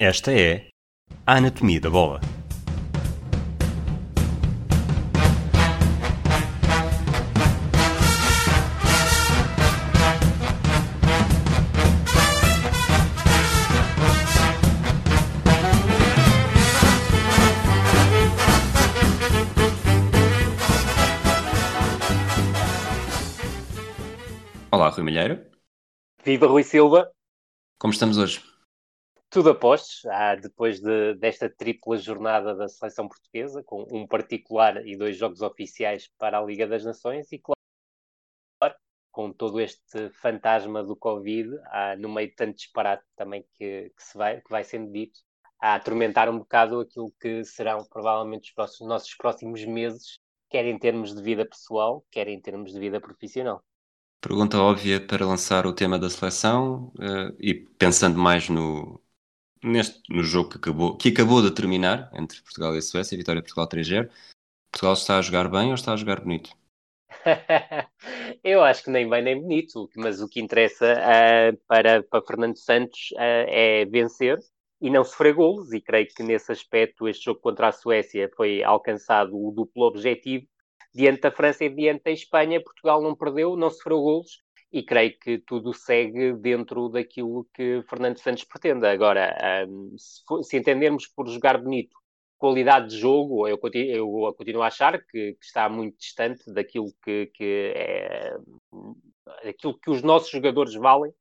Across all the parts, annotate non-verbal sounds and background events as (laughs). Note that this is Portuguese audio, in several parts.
Esta é a Anatomia da Bola. Olá, Rui Malheiro. Viva Rui Silva, Como estamos hoje? Tudo a postos, ah, depois de- desta tripla jornada da seleção portuguesa, com um particular e dois jogos oficiais para a Liga das Nações, e claro, com todo este fantasma do Covid, ah, no meio de tanto disparate também que, que se vai, que vai sendo dito, a atormentar um bocado aquilo que serão provavelmente os próximos- nossos próximos meses, quer em termos de vida pessoal, quer em termos de vida profissional. Pergunta óbvia para lançar o tema da seleção eh, e pensando mais no, neste, no jogo que acabou, que acabou de terminar entre Portugal e Suécia, vitória Portugal 3-0. Portugal está a jogar bem ou está a jogar bonito? (laughs) Eu acho que nem bem nem bonito, mas o que interessa ah, para, para Fernando Santos ah, é vencer e não sofrer golos, e creio que nesse aspecto este jogo contra a Suécia foi alcançado o duplo objetivo. Diante da França e diante da Espanha, Portugal não perdeu, não sofreu golos, e creio que tudo segue dentro daquilo que Fernando Santos pretende. Agora, ah, se, entendermos por jogar bonito qualidade de jogo, eu continuo, eu continuo a achar que, que está muito distante daquilo que, que é aquilo que os nossos jogadores valem.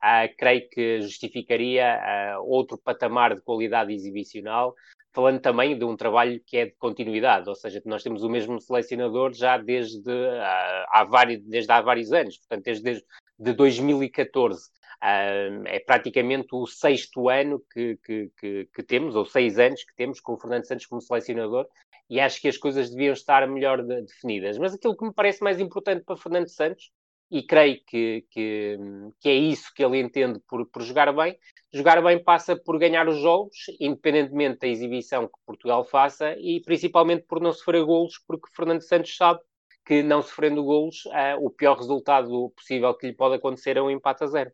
Ah, creio que justificaria ah, outro patamar de qualidade exibicional, falando também de um trabalho que é de continuidade, ou seja, nós temos o mesmo selecionador já desde, ah, há, vários, desde há vários anos, portanto, desde, desde de 2014. Ah, é praticamente o sexto ano que, que, que, que temos, ou seis anos que temos com o Fernando Santos como selecionador, e acho que as coisas deviam estar melhor de- definidas. Mas aquilo que me parece mais importante para Fernando Santos, e creio que, que, que é isso que ele entende por, por jogar bem, jogar bem passa por ganhar os jogos, independentemente da exibição que Portugal faça, e principalmente por não sofrer golos, porque Fernando Santos sabe que não sofrendo golos, ah, o pior resultado possível que lhe pode acontecer é um empate a zero.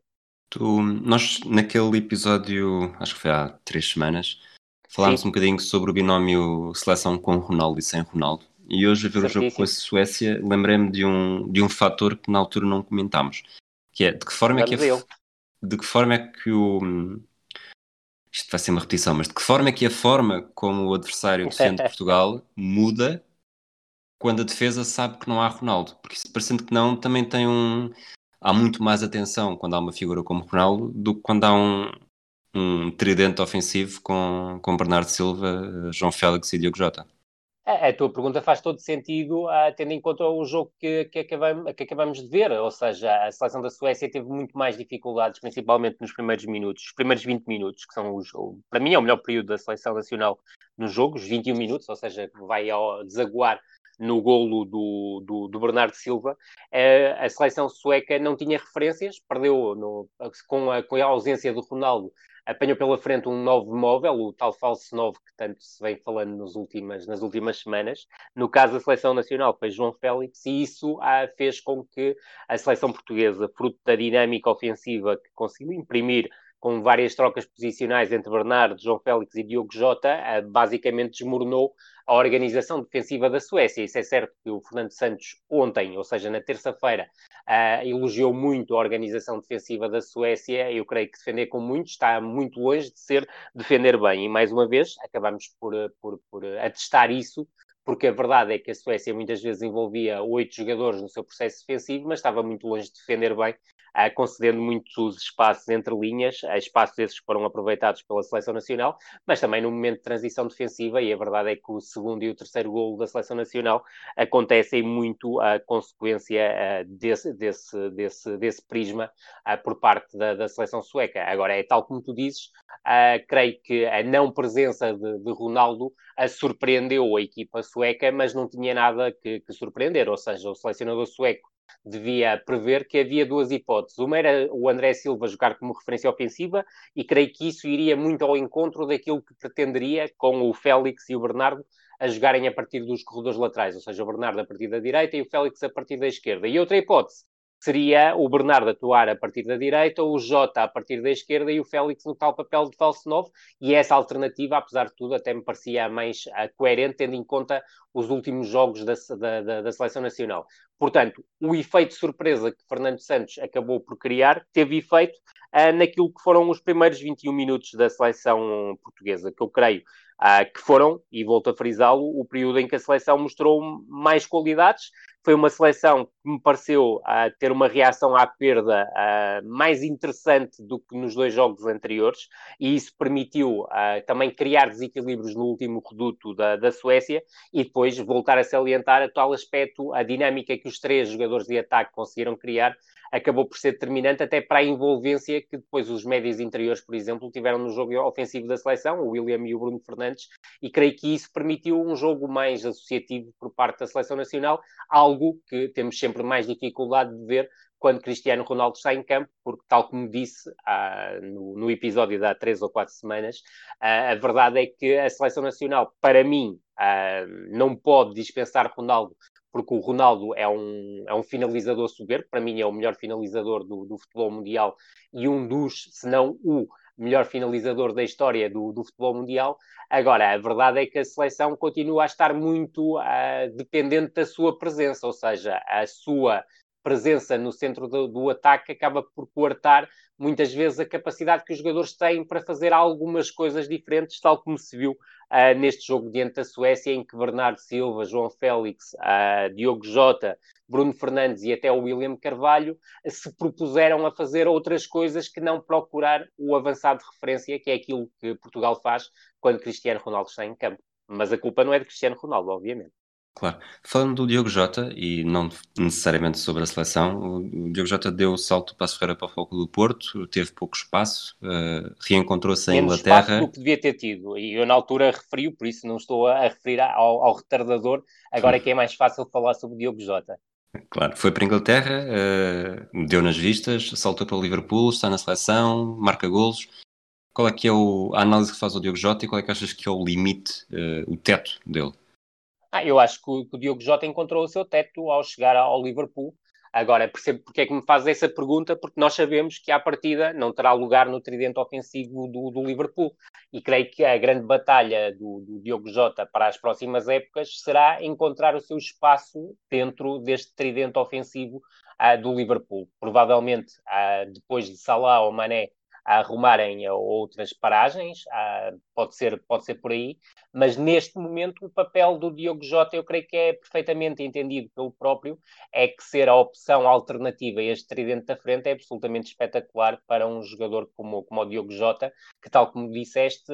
Tu, nós, naquele episódio, acho que foi há três semanas, falámos Sim. um bocadinho sobre o binómio seleção com Ronaldo e sem Ronaldo. E hoje, a ver o jogo com a Suécia, lembrei-me de um, de um fator que na altura não comentámos, que é de que forma é que, a, Vamos de que forma é que o. Isto vai ser uma repetição, mas de que forma é que a forma como o adversário defende (laughs) Portugal muda quando a defesa sabe que não há Ronaldo? Porque isso, parecendo que não, também tem um. Há muito mais atenção quando há uma figura como Ronaldo do que quando há um, um tridente ofensivo com, com Bernardo Silva, João Félix e Diogo Jota. A, a tua pergunta faz todo sentido, ah, tendo em conta o jogo que, que, acabamos, que acabamos de ver, ou seja, a seleção da Suécia teve muito mais dificuldades, principalmente nos primeiros minutos, os primeiros 20 minutos, que são os, para mim é o melhor período da seleção nacional no jogo, os 21 minutos, ou seja, vai ao desaguar no golo do, do, do Bernardo Silva. Eh, a seleção sueca não tinha referências, perdeu no- com, a, com a ausência do Ronaldo, apanhou pela frente um novo móvel, o tal falso 9 que tanto se vem falando nos últimas, nas últimas semanas. No caso da seleção nacional foi João Félix, e isso ah, fez com que a seleção portuguesa, fruto da dinâmica ofensiva que conseguiu imprimir com várias trocas posicionais entre Bernardo, João Félix e Diogo Jota, basicamente desmoronou a organização defensiva da Suécia. Isso é certo que o Fernando Santos ontem, ou seja, na terça-feira, elogiou muito a organização defensiva da Suécia. Eu creio que defender com muito está muito longe de ser defender bem. E mais uma vez, acabamos por, por, por atestar isso, porque a verdade é que a Suécia muitas vezes envolvia oito jogadores no seu processo defensivo, mas estava muito longe de defender bem, ah, concedendo muitos espaços entre linhas, ah, espaços esses que foram aproveitados pela seleção nacional, mas também no momento de transição defensiva, e a verdade é que o segundo e o terceiro golo da seleção nacional acontecem muito a consequência ah, desse, desse, desse, desse prisma por parte da, da seleção sueca. Agora, é tal como tu dizes, creio que a não presença de, de Ronaldo surpreendeu a equipa sueca, mas não tinha nada que, que surpreender, ou seja, o selecionador sueco devia prever que havia duas hipóteses. Uma era o André Silva jogar como referência ofensiva, e creio que isso iria muito ao encontro daquilo que pretenderia com o Félix e o Bernardo a jogarem a partir dos corredores laterais, ou seja, o Bernardo a partir da direita e o Félix a partir da esquerda. E outra hipótese seria o Bernardo atuar a partir da direita, o Jota a partir da esquerda e o Félix no tal papel de falso novo. E essa alternativa, apesar de tudo, até me parecia mais coerente, tendo em conta os últimos jogos da, da, da, Seleção Nacional. Portanto, o efeito surpresa que Fernando Santos acabou por criar teve efeito uh, naquilo que foram os primeiros 21 minutos da seleção portuguesa, que eu creio uh, que foram, e volto a frisá-lo, o período em que a seleção mostrou mais qualidades. Foi uma seleção que me pareceu uh, ter uma reação à perda uh, mais interessante do que nos dois jogos anteriores, e isso permitiu também criar desequilíbrios no último reduto da, da Suécia e depois voltar a salientar a tal aspecto, a dinâmica que os três jogadores de ataque conseguiram criar acabou por ser determinante até para a envolvência que depois os médios interiores, por exemplo, tiveram no jogo ofensivo da seleção, o William e o Bruno Fernandes, e creio que isso permitiu um jogo mais associativo por parte da seleção nacional, algo que temos sempre mais dificuldade de ver quando Cristiano Ronaldo está em campo, porque, tal como disse no, no, episódio de há três ou quatro semanas, a verdade é que a seleção nacional, para mim, não pode dispensar Ronaldo porque o Ronaldo é um, é um finalizador soberbo, para mim é o melhor finalizador do, do futebol mundial e um dos, se não o melhor finalizador da história do, do, futebol mundial. Agora, a verdade é que a seleção continua a estar muito uh, dependente da sua presença, ou seja, a sua presença no centro do, do, ataque acaba por coartar muitas vezes a capacidade que os jogadores têm para fazer algumas coisas diferentes, tal como se viu uh, neste jogo diante da Suécia, em que Bernardo Silva, João Félix, uh, Diogo Jota, Bruno Fernandes e até o William Carvalho se propuseram a fazer outras coisas que não procurar o avançado de referência, que é aquilo que Portugal faz quando Cristiano Ronaldo está em campo. Mas a culpa não é de Cristiano Ronaldo, obviamente. Claro. Falando do Diogo Jota, e não necessariamente sobre a seleção, o Diogo Jota deu o salto para a Ferreira para o Foco do Porto, teve pouco espaço, uh, reencontrou-se em Inglaterra. espaço do que devia ter tido, e eu na altura referi por isso não estou a referir ao, ao retardador, agora é que é mais fácil falar sobre o Diogo Jota. Claro, foi para a Inglaterra, uh, deu nas vistas, saltou para o Liverpool, está na seleção, marca golos. Qual é que é o, a análise que faz o Diogo Jota e qual é que achas que é o limite, uh, o teto dele? Ah, eu acho que o, que o Diogo Jota encontrou o seu teto ao chegar ao Liverpool. Agora, percebo porque é que me faz essa pergunta, porque nós sabemos que à partida não terá lugar no tridente ofensivo do, do Liverpool. E creio que a grande batalha do, do, Diogo Jota para as próximas épocas será encontrar o seu espaço dentro deste tridente ofensivo uh, do Liverpool. Provavelmente, uh, depois de Salah ou Mané a arrumarem outras paragens, pode, ser, pode ser por aí, mas neste momento o papel do Diogo Jota, eu creio que é perfeitamente entendido pelo próprio, é que ser a opção alternativa a este tridente da frente é absolutamente espetacular para um jogador como, como o Diogo Jota, que tal como disseste,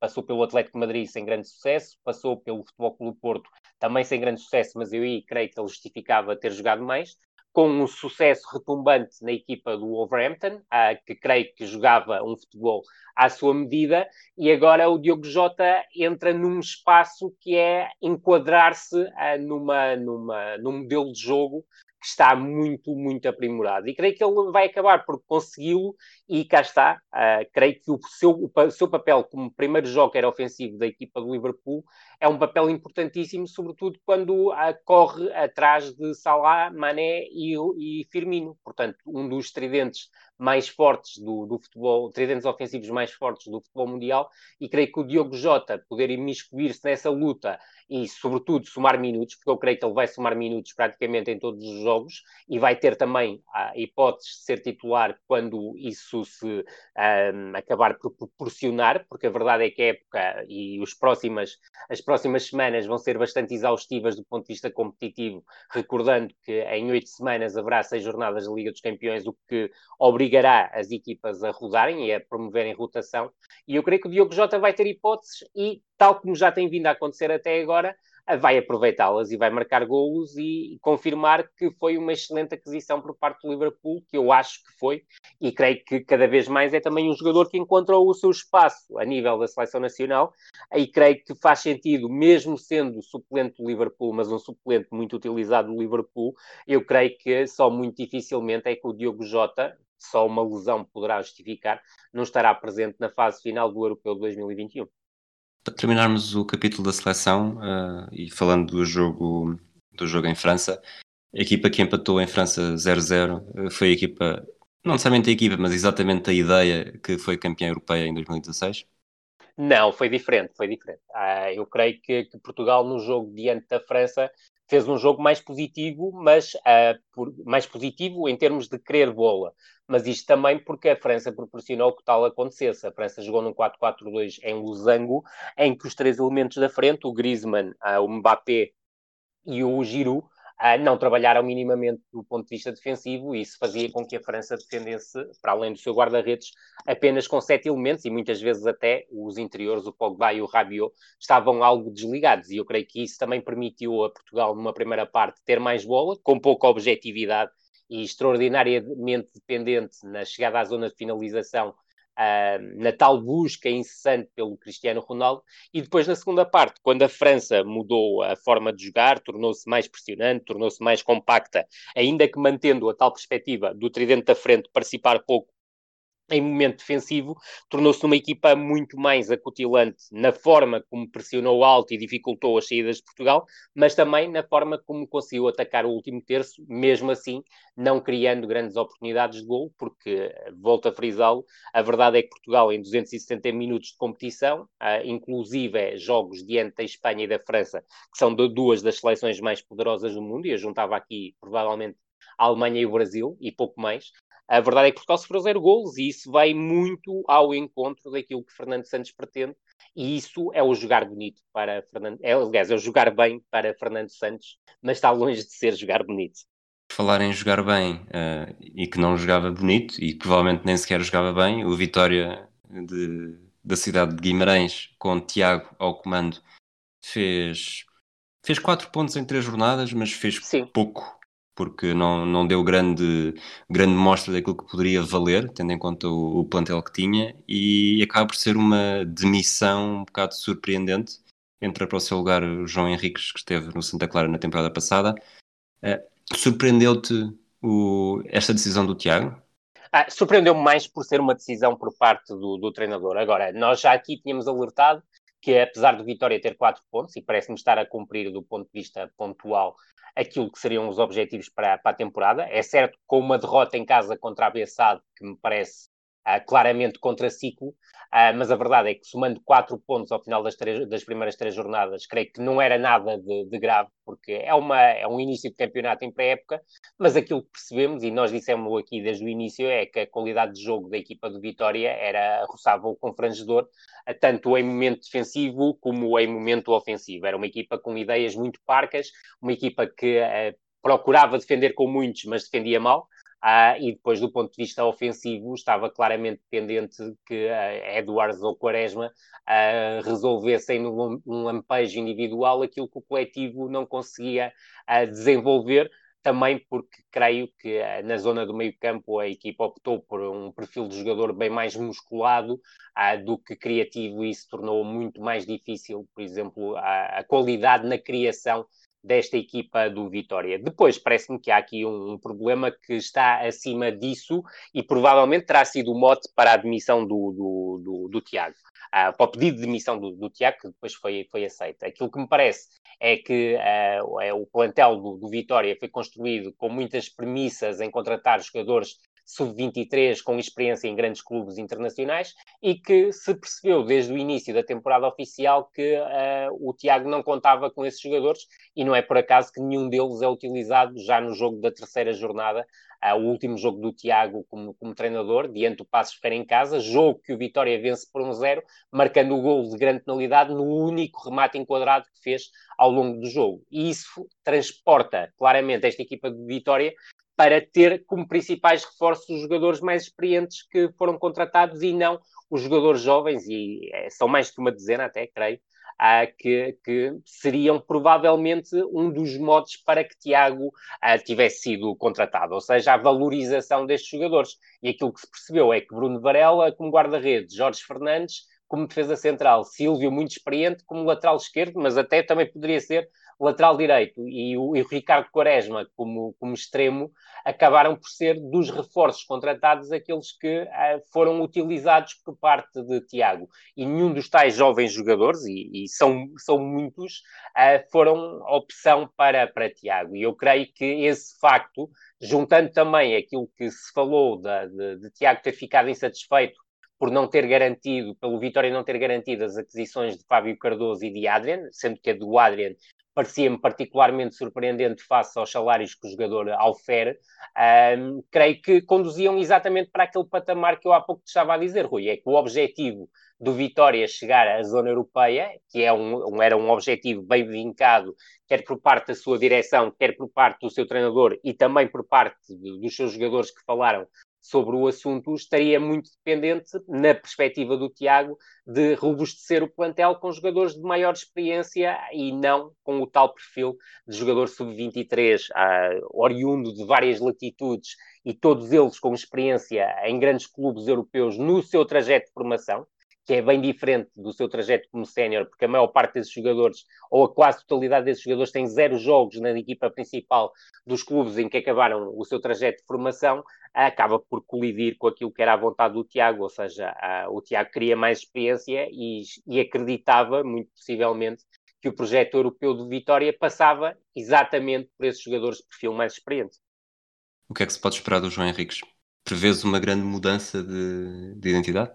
passou pelo Atlético Madrid sem grande sucesso, passou pelo Futebol Clube Porto também sem grande sucesso, mas eu aí creio que ele justificava ter jogado mais, com um sucesso retumbante na equipa do Wolverhampton, que creio que jogava um futebol à sua medida, e agora o Diogo Jota entra num espaço que é enquadrar-se uh, numa, numa, num modelo de jogo que está muito, muito aprimorado. E creio que ele vai acabar por consegui-lo, e cá está. Uh, creio que o seu, o seu papel como primeiro joker ofensivo da equipa do Liverpool é um papel importantíssimo, sobretudo quando corre atrás de Salah, Mané e, e Firmino. Portanto, um dos tridentes mais fortes do, do futebol, tridentes ofensivos mais fortes do futebol mundial, e creio que o Diogo Jota poder imiscuir-se nessa luta e, sobretudo, somar minutos, porque eu creio que ele vai somar minutos praticamente em todos os jogos e vai ter também a hipótese de ser titular quando isso se acabar por proporcionar, porque a verdade é que a época e os próximas, as próximas semanas vão ser bastante exaustivas do ponto de vista competitivo, recordando que em oito semanas haverá seis jornadas da Liga dos Campeões, o que obrigará as equipas a rodarem e a promoverem rotação, e eu creio que o Diogo Jota vai ter hipóteses e tal como já tem vindo a acontecer até agora, vai aproveitá-las e vai marcar golos e confirmar que foi uma excelente aquisição por parte do Liverpool, que eu acho que foi, e creio que cada vez mais é também um jogador que encontrou o seu espaço a nível da seleção nacional, e creio que faz sentido, mesmo sendo suplente do Liverpool, mas um suplente muito utilizado do Liverpool, eu creio que só muito dificilmente é que o Diogo Jota, só uma lesão poderá justificar, não estará presente na fase final do Europeu de 2021 para terminarmos o capítulo da seleção uh, e falando do jogo, do jogo em França, A equipa que empatou em França 0-0 foi a equipa, não necessariamente a equipa, mas exatamente a ideia que foi campeã europeia em 2016? Não, foi diferente, foi diferente. Ah, eu creio que, que, Portugal no jogo diante da França fez um jogo mais positivo, mas uh, por, mais positivo em termos de querer bola. Mas isto também porque a França proporcionou que tal acontecesse. A França jogou num 4-4-2 em Losango, em que os três elementos da frente, o Griezmann, uh, o Mbappé e o Giroud, uh, não trabalharam minimamente do ponto de vista defensivo e isso fazia com que a França defendesse, para além do seu guarda-redes, apenas com sete elementos e muitas vezes até os interiores, o Pogba e o Rabiot, estavam algo desligados e eu creio que isso também permitiu a Portugal, numa primeira parte, ter mais bola, com pouca objetividade e extraordinariamente dependente na chegada à zona de finalização uh, na tal busca incessante pelo Cristiano Ronaldo, e depois na segunda parte, quando a França mudou a forma de jogar, tornou-se mais pressionante, tornou-se mais compacta, ainda que mantendo a tal perspectiva do tridente da frente participar pouco em momento defensivo, tornou-se uma equipa muito mais acutilante na forma como pressionou alto e dificultou as saídas de Portugal, mas também na forma como conseguiu atacar o último terço, mesmo assim não criando grandes oportunidades de gol, porque, volto a frisá-lo, a verdade é que Portugal em 270 minutos de competição, uh, inclusive jogos diante da Espanha e da França, que são duas das seleções mais poderosas do mundo, e eu juntava aqui provavelmente a Alemanha e o Brasil, e pouco mais, a verdade é que Portugal sofreu zero golos e isso vai muito ao encontro daquilo que Fernando Santos pretende e isso é o jogar bonito para Fernando, é, aliás, é o jogar bem para Fernando Santos, mas está longe de ser jogar bonito. Falar em jogar bem uh, e que não jogava bonito e provavelmente nem sequer jogava bem, o Vitória de, da cidade de Guimarães com Tiago ao comando fez fez quatro pontos em três jornadas, mas fez Sim. pouco porque não, não deu grande, grande mostra daquilo que poderia valer, tendo em conta o, o plantel que tinha, e acaba por ser uma demissão um bocado surpreendente. Entra para o seu lugar o João Henriques, que esteve no Santa Clara na temporada passada. Uh, Surpreendeu-te esta decisão do Tiago? Ah, Surpreendeu-me mais por ser uma decisão por parte do, do treinador. Agora, nós já aqui tínhamos alertado que apesar do Vitória ter quatro pontos, e parece-me estar a cumprir do ponto de vista pontual aquilo que seriam os objetivos para, para a temporada. É certo, com uma derrota em casa contra a Bessade, que me parece uh, claramente contraciclo, uh, mas a verdade é que somando quatro pontos ao final das, três, das primeiras três jornadas, creio que não era nada de, de grave, porque é, uma, é um início de campeonato em pré-época, mas aquilo que percebemos, e nós dissemos aqui desde o início, é que a qualidade de jogo da equipa do Vitória era roçava o confrangedor, uh, tanto em momento defensivo como em momento ofensivo. Era uma equipa com ideias muito parcas, uma equipa que uh, procurava defender com muitos, mas defendia mal. Uh, e depois, do ponto de vista ofensivo, estava claramente dependente que uh, Eduardo ou Quaresma uh, resolvessem num, num lampejo individual aquilo que o coletivo não conseguia uh, desenvolver, também porque creio que na zona do meio campo a equipa optou por um perfil de jogador bem mais musculado do que criativo e isso tornou muito mais difícil, por exemplo, a, a qualidade na criação desta equipa do Vitória. Depois, parece-me que há aqui um, um, problema que está acima disso e provavelmente terá sido o mote para a admissão do, do, do, do Tiago, uh, para o pedido de demissão do, do Tiago, que depois foi, foi aceito. Aquilo que me parece é que uh, é, o plantel do, do Vitória foi construído com muitas premissas em contratar jogadores sub-23 com experiência em grandes clubes internacionais e que se percebeu desde o início da temporada oficial que uh, o Tiago não contava com esses jogadores e não é por acaso que nenhum deles é utilizado já no jogo da terceira jornada, uh, o último jogo do Tiago como, como treinador, diante do Passos Ferreira em casa, jogo que o Vitória vence por um zero, marcando o gol de grande penalidade no único remate enquadrado que fez ao longo do jogo. E isso transporta claramente esta equipa de Vitória para ter como principais reforços os jogadores mais experientes que foram contratados e não os jogadores jovens, e é, são mais de uma dezena até, creio, ah, que, que, seriam provavelmente um dos modos para que Tiago ah, tivesse sido contratado, ou seja, a valorização destes jogadores. E aquilo que se percebeu é que Bruno Varela, como guarda-redes, Jorge Fernandes, como defesa central. Silvio, muito experiente como lateral esquerdo, mas até também poderia ser lateral direito. E o, e o Ricardo Quaresma, como, como extremo, acabaram por ser dos reforços contratados aqueles que uh, foram utilizados por parte de Tiago. E nenhum dos tais jovens jogadores, e, e são, são muitos, uh, foram opção para, para Tiago. E eu creio que esse facto, juntando também aquilo que se falou de, de, de Tiago ter ficado insatisfeito por não ter garantido, pelo Vitória não ter garantido as aquisições de Fábio Cardoso e de Adrian, sendo que a do Adrian parecia-me particularmente surpreendente face aos salários que o jogador aufere, um, creio que conduziam exatamente para aquele patamar que eu há pouco te estava a dizer, Rui, é que o objetivo do Vitória chegar à zona europeia, que é um, um, era um objetivo bem vincado, quer por parte da sua direção, quer por parte do seu treinador e também por parte de, dos seus jogadores que falaram sobre o assunto estaria muito dependente, na perspectiva do Tiago, de robustecer o plantel com jogadores de maior experiência e não com o tal perfil de jogador sub-23, uh, oriundo de várias latitudes e todos eles com experiência em grandes clubes europeus no seu trajeto de formação que é bem diferente do seu trajeto como sénior, porque a maior parte desses jogadores, ou a quase totalidade desses jogadores, tem zero jogos na equipa principal dos clubes em que acabaram o seu trajeto de formação, acaba por colidir com aquilo que era a vontade do Tiago, ou seja, o Tiago queria mais experiência e, e acreditava, muito possivelmente, que o projeto europeu de Vitória passava exatamente por esses jogadores de perfil mais experiente. O que é que se pode esperar do João Henriques? Prevês uma grande mudança de, de identidade?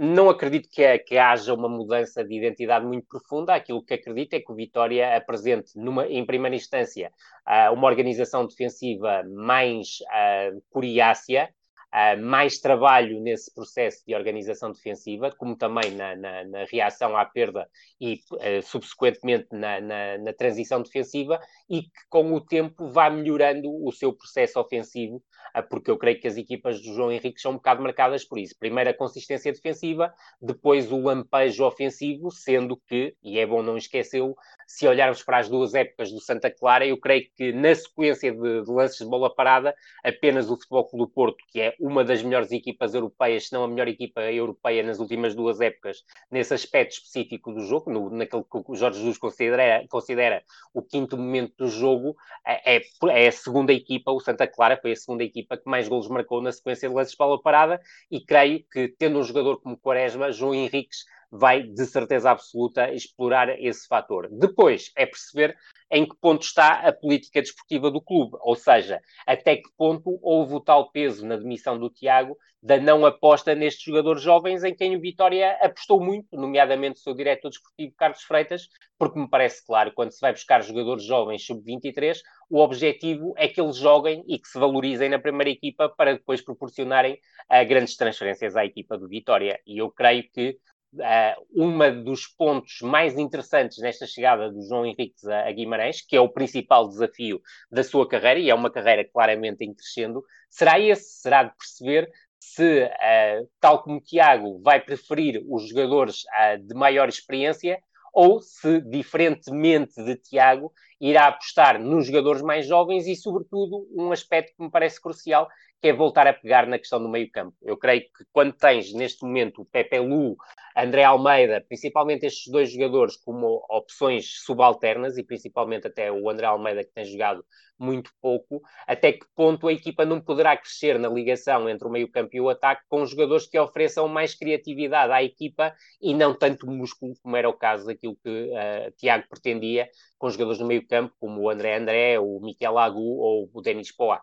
Não acredito que, que, haja uma mudança de identidade muito profunda. Aquilo que acredito é que o Vitória apresente, numa, em primeira instância, uh, uma organização defensiva mais uh, coriácea, uh, mais trabalho nesse processo de organização defensiva, como também na, na, na reação à perda e, uh, subsequentemente, na, na, transição defensiva, e que com o tempo vá melhorando o seu processo ofensivo, uh, porque eu creio que as equipas do João Henrique são um bocado marcadas por isso. Primeiro a consistência defensiva, depois o lampejo ofensivo, sendo que, e é bom não esquecê-lo, se olharmos para as duas épocas do Santa Clara, eu creio que na sequência de, de lances de bola parada, apenas o Futebol Clube do Porto, que é uma das melhores equipas europeias, se não a melhor equipa europeia nas últimas duas épocas, nesse aspecto específico do jogo, no, naquele que o Jorge Jesus considera, considera o quinto momento do jogo, é, é, é a segunda equipa, o Santa Clara foi a segunda equipa que mais golos marcou na sequência de lances de bola parada, e creio que, tendo um jogador como Quaresma, João Henriques vai, de certeza absoluta, explorar esse fator. Depois é perceber em que ponto está a política desportiva do clube, ou seja, até que ponto houve o tal peso na demissão do Tiago da não aposta nestes jogadores jovens em quem o Vitória apostou muito, nomeadamente o seu diretor desportivo Carlos Freitas, porque me parece claro, quando se vai buscar jogadores jovens sub-23, o objetivo é que eles joguem e que se valorizem na primeira equipa para depois proporcionarem uh, grandes transferências à equipa do Vitória. E eu creio que uh, uma dos pontos mais interessantes nesta chegada do João Henriques a, a, Guimarães, que é o principal desafio da sua carreira, e é uma carreira claramente em crescendo, será esse, será de perceber se, uh, tal como Tiago, vai preferir os jogadores uh, de maior experiência ou se, diferentemente de Tiago, irá apostar nos jogadores mais jovens e, sobretudo, um aspecto que me parece crucial, que é voltar a pegar na questão do meio-campo. Eu creio que quando tens neste momento o Pepe Lu, André Almeida, principalmente estes dois jogadores como opções subalternas e principalmente até o André Almeida que tem jogado muito pouco, até que ponto a equipa não poderá crescer na ligação entre o meio-campo e o ataque com jogadores que ofereçam mais criatividade à equipa e não tanto músculo como era o caso daquilo que uh, Tiago pretendia com jogadores no meio-campo como o André André, o Miquel Agu ou o Denis Poá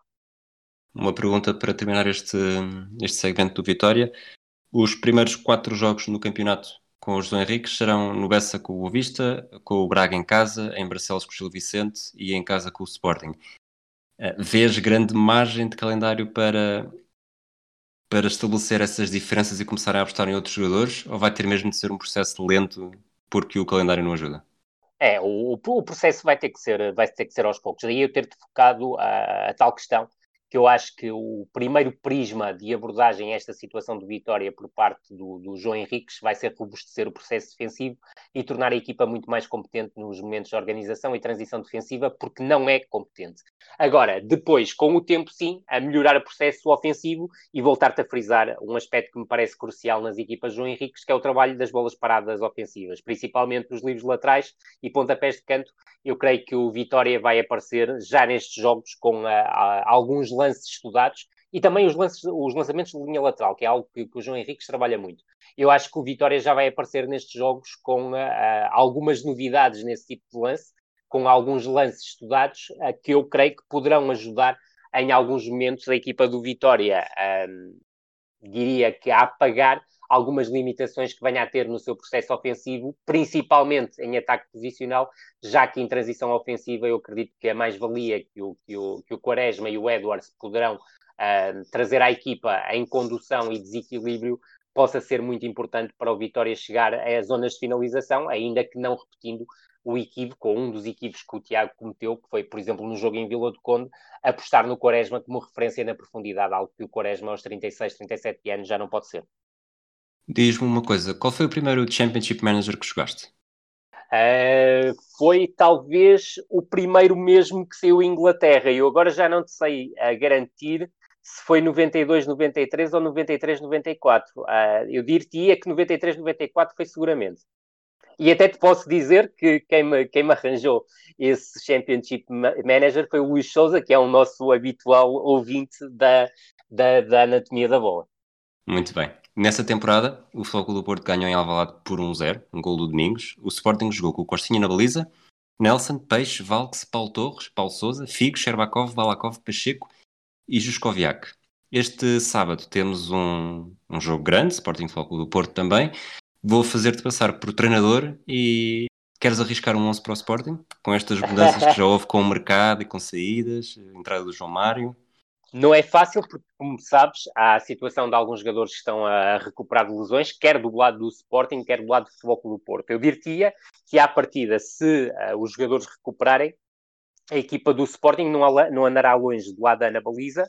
uma pergunta para terminar este, este segmento do Vitória. Os primeiros quatro jogos no campeonato com o José Henrique serão no Bessa com o Boa Vista, com o Braga em casa, em Barcelos com o Gil Vicente e em casa com o Sporting. Uh, vês grande margem de calendário para, para estabelecer essas diferenças e começar a apostar em outros jogadores? Ou vai ter mesmo de ser um processo lento porque o calendário não ajuda? É, o, o processo vai ter que ser, vai ter que ser aos poucos. Daí eu ter-te focado a, a tal questão que eu acho que o primeiro prisma de abordagem a esta situação de vitória por parte do, do João Henriques vai ser robustecer o processo defensivo e tornar a equipa muito mais competente nos momentos de organização e transição defensiva, porque não é competente. Agora, depois, com o tempo, sim, a melhorar o processo ofensivo e voltar-te a frisar um aspecto que me parece crucial nas equipas João Henriques, que é o trabalho das bolas paradas ofensivas, principalmente nos livros laterais e pontapés de canto. Eu creio que o Vitória vai aparecer já nestes jogos com a, a, alguns lances estudados e também os, lances, os lançamentos de linha lateral, que é algo que, que, o João Henriques trabalha muito. Eu acho que o Vitória já vai aparecer nestes jogos com uh, algumas novidades nesse tipo de lance, com alguns lances estudados uh, que eu creio que poderão ajudar em alguns momentos a equipa do Vitória, diria que a apagar algumas limitações que venha a ter no seu processo ofensivo, principalmente em ataque posicional, já que em transição ofensiva eu acredito que a mais-valia que o, que, o, que o Quaresma e o Edwards poderão uh, trazer à equipa em condução e desequilíbrio possa ser muito importante para o Vitória chegar às zonas de finalização, ainda que não repetindo o equívoco, ou um dos equívocos que o Tiago cometeu, que foi, por exemplo, no jogo em Vila do Conde, apostar no Quaresma como referência na profundidade, algo que o Quaresma aos 36, 37 anos já não pode ser. Diz-me uma coisa, qual foi o primeiro Championship Manager que jogaste? Uh, foi talvez o primeiro mesmo que saiu em Inglaterra. Eu agora já não te sei uh, garantir se foi 92, 93 ou 93, 94. Uh, eu diria que 93, 94 foi seguramente. E até te posso dizer que quem me, quem me arranjou esse Championship Manager foi o Luís Souza, que é o nosso habitual ouvinte da, da, da anatomia da bola. Muito bem. Nessa temporada, o Futebol do Porto ganhou em Alvalade por 1-0, um gol do Domingos. O Sporting jogou com o Costinha na baliza, Nelson, Peixe, Valks, Paulo Torres, Paulo Souza, Figo, Sherbakov, Balakov, Pacheco e Juskoviak. Este sábado temos um, um jogo grande, Sporting Futebol do Porto também. Vou fazer-te passar por treinador e queres arriscar um 11 para o Sporting? Com estas mudanças que já houve com o mercado e com saídas, entrada do João Mário. Não é fácil porque, como sabes, há a situação de alguns jogadores que estão a recuperar de lesões, quer do lado do Sporting, quer do lado do Futebol do Porto. Eu diria que, à partida, se uh, os jogadores recuperarem, a equipa do Sporting não, não andará longe do lado da Ana Baliza.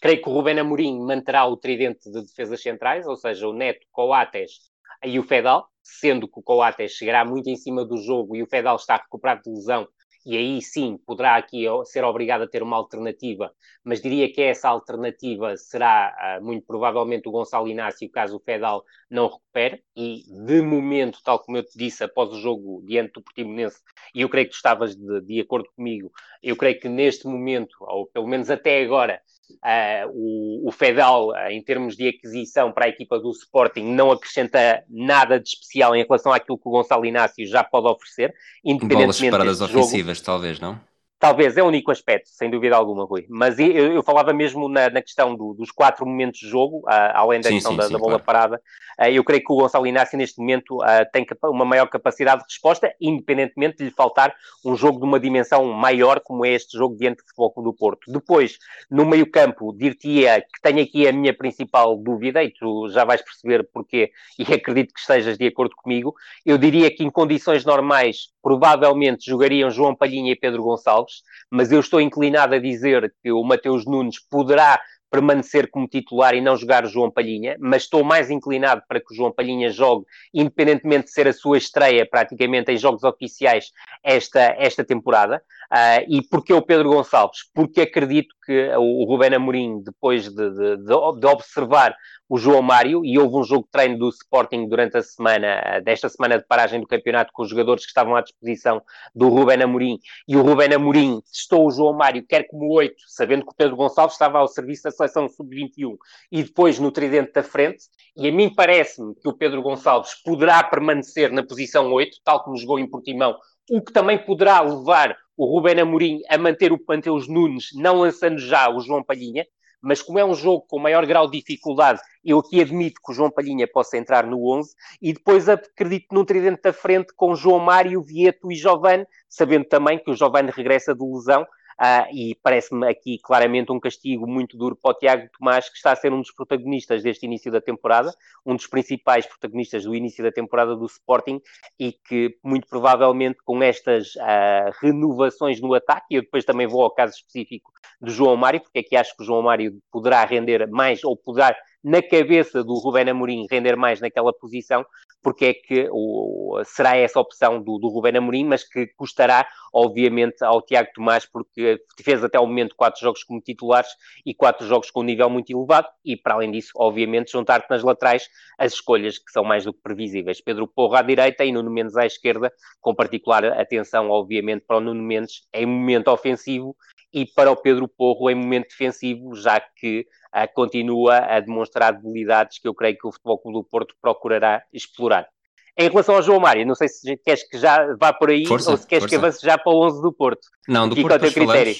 Creio que o Rubén Amorim manterá o tridente de defesas centrais, ou seja, o Neto, Coates e o Fedal, sendo que o Coates chegará muito em cima do jogo e o Fedal está recuperado de lesão e aí sim poderá aqui ser obrigado a ter uma alternativa, mas diria que essa alternativa será uh, muito provavelmente o Gonçalo Inácio, caso o Fedal não recupere, e de momento, tal como eu te disse, após o jogo diante do Portimonense, e eu creio que tu estavas de, de acordo comigo, eu creio que neste momento, ou pelo menos até agora, Uh, o, o Fedal, uh, em termos de aquisição para a equipa do Sporting, não acrescenta nada de especial em relação àquilo que o Gonçalo Inácio já pode oferecer, independentemente Bolas paradas ofensivas, talvez, não? Talvez, é o único aspecto, sem dúvida alguma, Rui. Mas eu, eu falava mesmo na, na questão do, dos quatro momentos de jogo, uh, além da sim, questão sim, da, sim, da, bola claro. parada. Uh, eu creio que o Gonçalo Inácio, neste momento, uh, tem uma maior capacidade de resposta, independentemente de lhe faltar um jogo de uma dimensão maior, como é este jogo diante do Futebol do Porto. Depois, no meio-campo, dir-te-ia que tenho aqui a minha principal dúvida, e tu já vais perceber porquê, e acredito que estejas de acordo comigo. Eu diria que, em condições normais, provavelmente jogariam João Palhinha e Pedro Gonçalves, mas eu estou inclinado a dizer que o Mateus Nunes poderá permanecer como titular e não jogar João Palhinha, mas estou mais inclinado para que o João Palhinha jogue, independentemente de ser a sua estreia praticamente em jogos oficiais esta, esta temporada. Uh, e porquê o Pedro Gonçalves? Porque acredito que o Rubén Amorim, depois de, de, de, observar o João Mário, e houve um jogo de treino do Sporting durante a semana, desta semana de paragem do campeonato, com os jogadores que estavam à disposição do Rubén Amorim, e o Rubén Amorim testou o João Mário, quer como oito, sabendo que o Pedro Gonçalves estava ao serviço da seleção sub-21, e depois no tridente da frente, e a mim parece-me que o Pedro Gonçalves poderá permanecer na posição 8, tal como jogou em Portimão, o que também poderá levar o Rubén Amorim a manter o Panteus Nunes, não lançando já o João Palhinha, mas como é um jogo com maior grau de dificuldade, eu aqui admito que o João Palhinha possa entrar no 11, e depois acredito num tridente da frente com João Mário, Vieto e Giovanni, sabendo também que o Giovanni regressa de lesão, Uh, e parece-me aqui claramente um castigo muito duro para o Tiago Tomás, que está a ser um dos protagonistas deste início da temporada, um dos principais protagonistas do início da temporada do Sporting, e que muito provavelmente com estas uh, renovações no ataque, e eu depois também vou ao caso específico do João Mário, porque aqui acho que o João Mário poderá render mais ou poderá na cabeça do Rubén Amorim render mais naquela posição, porque é que o, será essa opção do, do Rubén Amorim, mas que custará, obviamente, ao Tiago Tomás, porque fez até o momento quatro jogos como titulares e quatro jogos com um nível muito elevado, e para além disso, obviamente, juntar-te nas laterais as escolhas que são mais do que previsíveis. Pedro Porro à direita e Nuno Mendes à esquerda, com particular atenção, obviamente, para o Nuno Mendes em momento ofensivo e para o Pedro Porro em momento defensivo, já que uh, continua a demonstrar debilidades que eu creio que o Futebol Clube do Porto procurará explorar. Em relação ao João Mário, não sei se queres que já vá por aí força, ou se queres força. que avance já para o 11 do Porto. Não, do Fica Porto ao teu critério.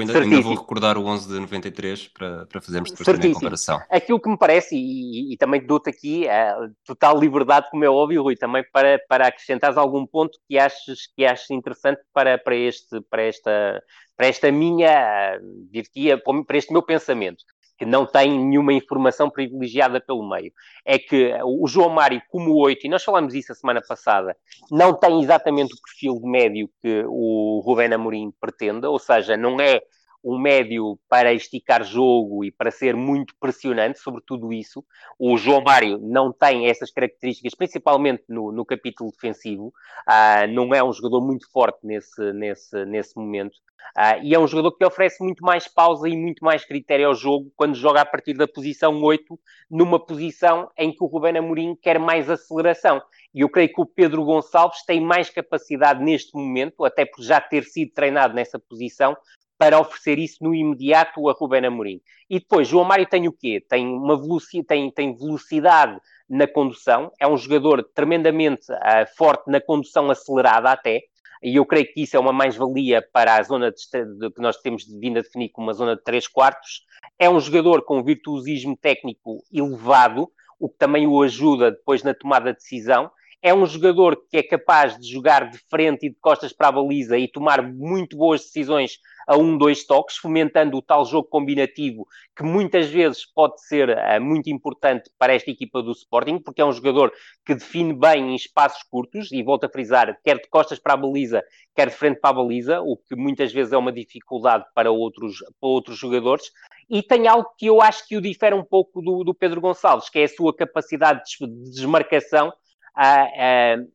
Ainda, ainda, vou recordar o 11 de 93 para, para fazermos depois também a comparação. Aquilo que me parece, e, e também dou-te aqui a total liberdade, como é óbvio, Rui, também para, para acrescentares algum ponto que aches, que aches interessante para, para, este, para, esta, para esta minha, diria, para este meu pensamento que não tem nenhuma informação privilegiada pelo meio. É que o João Mário, como oito, e nós falamos isso a semana passada, não tem exatamente o perfil de médio que o Rubén Amorim pretende, ou seja, não é um médio para esticar jogo e para ser muito pressionante sobre tudo isso. O João Mário não tem essas características, principalmente no, no capítulo defensivo. Uh, não é um jogador muito forte nesse, nesse, nesse momento. Uh, e é um jogador que oferece muito mais pausa e muito mais critério ao jogo quando joga a partir da posição 8, numa posição em que o Rubén Amorim quer mais aceleração. E eu creio que o Pedro Gonçalves tem mais capacidade neste momento, até por já ter sido treinado nessa posição, para oferecer isso no imediato a Ruben Amorim. E depois, João Mário tem o quê? Tem, uma velocidade, tem, tem velocidade na condução, é um jogador tremendamente uh, forte na condução acelerada até, e eu creio que isso é uma mais-valia para a zona de, de, que nós temos vindo a definir como uma zona de 3 quartos. É um jogador com virtuosismo técnico elevado, o que também o ajuda depois na tomada de decisão, é um jogador que é capaz de jogar de frente e de costas para a baliza e tomar muito boas decisões a um, dois toques, fomentando o tal jogo combinativo que muitas vezes pode ser uh, muito importante para esta equipa do Sporting, porque é um jogador que define bem em espaços curtos e volta a frisar, quer de costas para a baliza, quer de frente para a baliza, o que muitas vezes é uma dificuldade para outros, para outros jogadores. E tem algo que eu acho que o difere um pouco do, do Pedro Gonçalves, que é a sua capacidade de desmarcação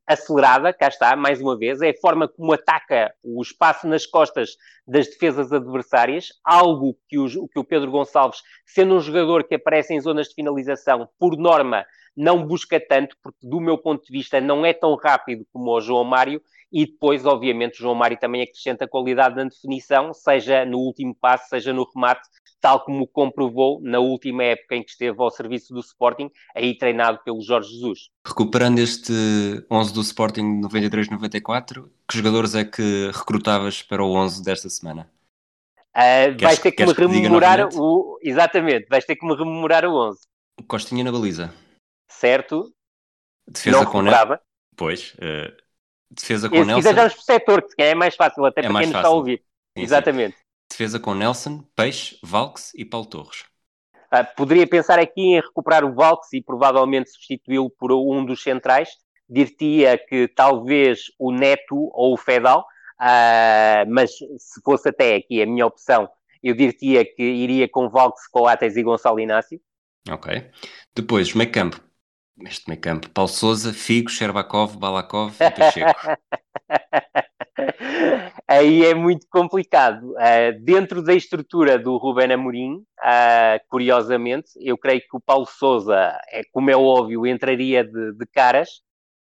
acelerada, cá está, mais uma vez, é a forma como ataca o espaço nas costas das defesas adversárias, algo que o, que o Pedro Gonçalves, sendo um jogador que aparece em zonas de finalização, por norma, não busca tanto, porque do meu ponto de vista não é tão rápido como o João Mário, e depois, obviamente, o João Mário também acrescenta qualidade na definição, seja no último passo, seja no remate, tal como comprovou na última época em que esteve ao serviço do Sporting, aí treinado pelo Jorge Jesus. Recuperando este 11 do Sporting 93-94, que jogadores é que recrutavas para o 11 desta semana? Uh, vais ter que me rememorar o. Exatamente, vais ter que me rememorar o 11. Costinha na baliza. Certo. Defesa Não com Nelson. Pois. Uh, defesa com Nelson. Se quiser já o setor, que é mais fácil, até é para quem nos está a ouvir. Sim, Exatamente. Sim. Defesa com Nelson, Peixe, Valks e Paulo Torres. Ah, poderia pensar aqui em recuperar o Valks e provavelmente substituí-lo por um dos centrais. Diria que talvez o Neto ou o Fedal, ah, mas se fosse até aqui a minha opção, eu diria que iria com Valks, Coates e Gonçalo Inácio. Ok. Depois, meio campo. Este meio campo, Paulo Souza, Figo, Sherbakov, Balakov e Pacheco. (laughs) aí é muito complicado. Uh, dentro da estrutura do Ruben Amorim, uh, curiosamente, eu creio que o Paulo Souza, é, como é óbvio, entraria de, de, caras.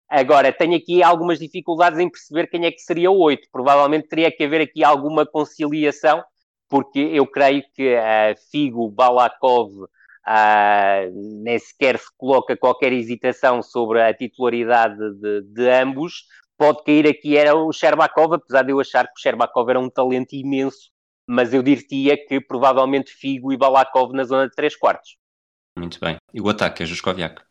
Agora, tenho aqui algumas dificuldades em perceber quem é que seria o 8. Provavelmente teria que haver aqui alguma conciliação, porque eu creio que uh, Figo, Balakov, uh, nem sequer se coloca qualquer hesitação sobre a titularidade de, de ambos pode cair aqui era o Sherbakov, apesar de eu achar que o Sherbakov era um talento imenso, mas eu diria que provavelmente Figo e Balakov na zona de 3 quartos. Muito bem. E o ataque é Juskoviak?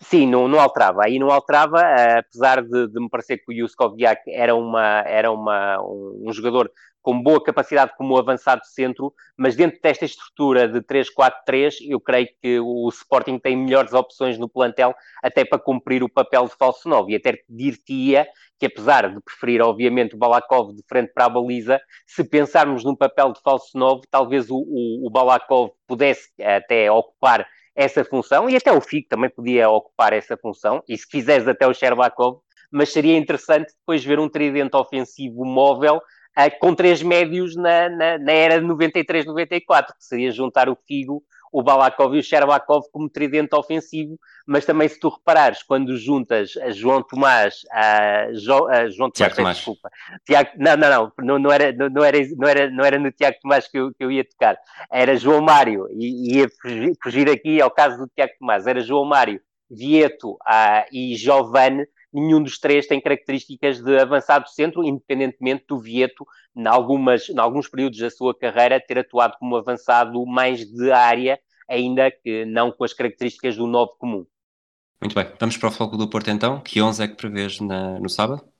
Sim, não, não alterava. Aí não alterava, uh, apesar de, de, me parecer que o Juskoviak era, uma, era uma, um, um, jogador com boa capacidade como avançado centro, mas dentro desta estrutura de 3-4-3, eu creio que o Sporting tem melhores opções no plantel até para cumprir o papel de falso 9. E até dir-te-ia que, apesar de preferir, obviamente, o Balakov de frente para a baliza, se pensarmos num papel de falso 9, talvez o, o, o Balakov pudesse até ocupar essa função, e até o Fico também podia ocupar essa função, e se quiseres até o Sherbakov, mas seria interessante depois ver um tridente ofensivo móvel uh, com três médios na, na, na era de 93-94, que seria juntar o Figo, o Balakov e o Sherbakov como tridente ofensivo, mas também se tu reparares, quando juntas a João Tomás, a, jo, a João Tomás, Tomás. desculpa, Tiago, não, não, não, não, era, não, era, não, era, não era no Tiago Tomás que eu, que eu ia tocar, era João Mário, e ia fugir, fugir aqui ao caso do Tiago Tomás, era João Mário, Vieto uh, e Giovanni, nenhum dos três tem características de avançado centro, independentemente do Vieto, em, algumas, em alguns períodos da sua carreira, ter atuado como avançado mais de área, ainda que não com as características do novo comum. Muito bem, vamos para o Floco do Porto então. Que 11 é que prevês na, no sábado?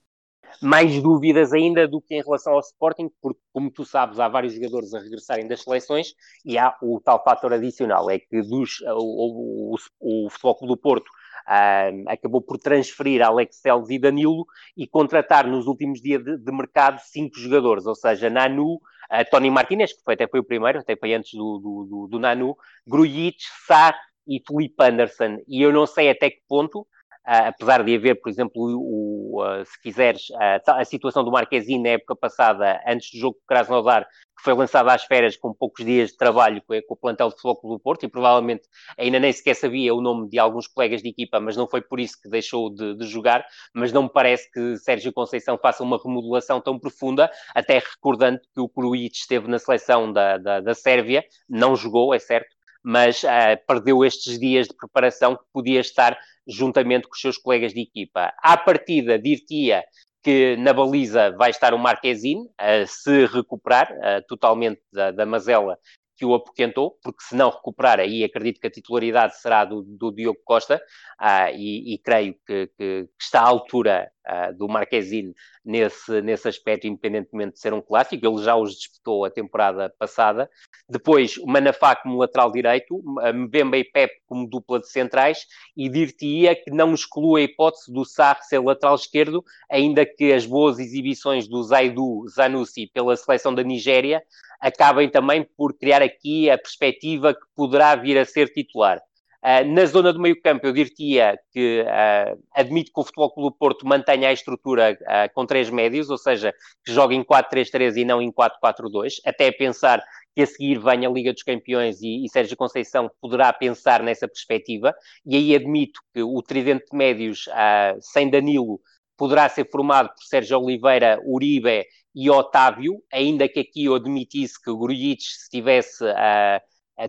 mais dúvidas ainda do que em relação ao Sporting, porque, como tu sabes, há vários jogadores a regressarem das seleções e há o tal fator adicional, é que dos, o, o, o, o Futebol Clube do Porto uh, acabou por transferir Alex Teles e Danilo e contratar nos últimos dias de, de mercado cinco jogadores, ou seja, Nanu, uh, Tony Martinez, que foi, até foi o primeiro, até foi antes do, do, do, do Nanu, Grujic, Sá e Felipe Anderson. E eu não sei até que ponto apesar de haver, por exemplo, o, uh, se quiseres, uh, a situação do Marquezine na época passada, antes do jogo com o Krasnodar, que foi lançado às férias com poucos dias de trabalho com, com o plantel de Futebol do Porto, e provavelmente ainda nem sequer sabia o nome de alguns colegas de equipa, mas não foi por isso que deixou de, de jogar, mas não me parece que Sérgio Conceição faça uma remodelação tão profunda, até recordando que o Krujic esteve na seleção da, da, da Sérvia, não jogou, é certo, mas uh, perdeu estes dias de preparação que podia estar juntamente com os seus colegas de equipa. À partida, dir-te-ia que na baliza vai estar o Marquezine, uh, se recuperar uh, totalmente da, da mazela que o apoquentou, porque se não recuperar, aí acredito que a titularidade será do, do Diogo Costa, uh, e, e, creio que, que, está à altura uh, do Marquezine nesse, nesse aspecto, independentemente de ser um clássico, ele já os disputou a temporada passada. Depois, o Manafá como lateral direito, Mbemba e Pep como dupla de centrais, e dir-te-ia que não exclua a hipótese do Sarr ser lateral esquerdo, ainda que as boas exibições do Zaidu Zanussi pela seleção da Nigéria acabem também por criar aqui a perspectiva que poderá vir a ser titular. Uh, na zona do meio campo, eu diria que uh, admito que o Futebol Clube Porto mantenha a estrutura uh, com três médios, ou seja, que jogue em 4-3-3 e não em 4-4-2, até pensar que a seguir venha a Liga dos Campeões e, e Sérgio Conceição poderá pensar nessa perspectiva, e aí admito que o tridente de médios sem Danilo poderá ser formado por Sérgio Oliveira, Uribe e Otávio, ainda que aqui eu admitisse que o Grujic, se estivesse uh, uh,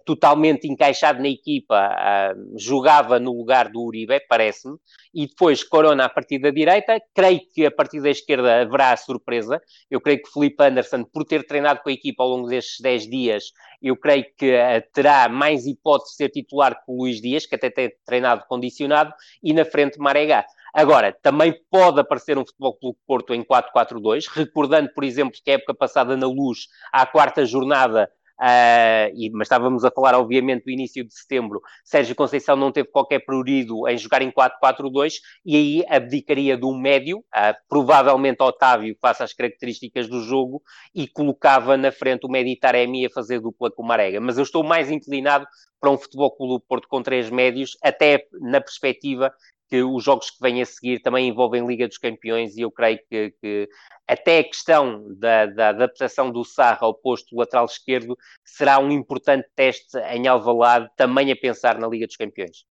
totalmente encaixado na equipa, uh, jogava no lugar do Uribe, parece-me, e depois Corona a partir da direita, creio que a partir da esquerda haverá surpresa, eu creio que Felipe Anderson, por ter treinado com a equipa ao longo destes 10 dias, eu creio que terá mais hipótese de ser titular que o Luís Dias, que até tem treinado condicionado, e na frente Maregá. Agora, também pode aparecer um Futebol Clube Porto em 4-4-2, recordando, por exemplo, que a época passada na Luz, à quarta jornada, Uh, e, mas estávamos a falar, obviamente, do início de setembro. Sérgio Conceição não teve qualquer prurido em jogar em 4-4-2 e aí abdicaria um médio, uh, provavelmente Otávio, face às características do jogo, e colocava na frente o médio Taremi a fazer dupla com o Marega. Mas eu estou mais inclinado para um futebol clube Porto com três médios, até na perspectiva que os jogos que vêm a seguir também envolvem Liga dos Campeões e eu creio que, que até a questão da, da, adaptação do Sarra ao posto lateral esquerdo será um importante teste em Alvalade, também a pensar na Liga dos Campeões.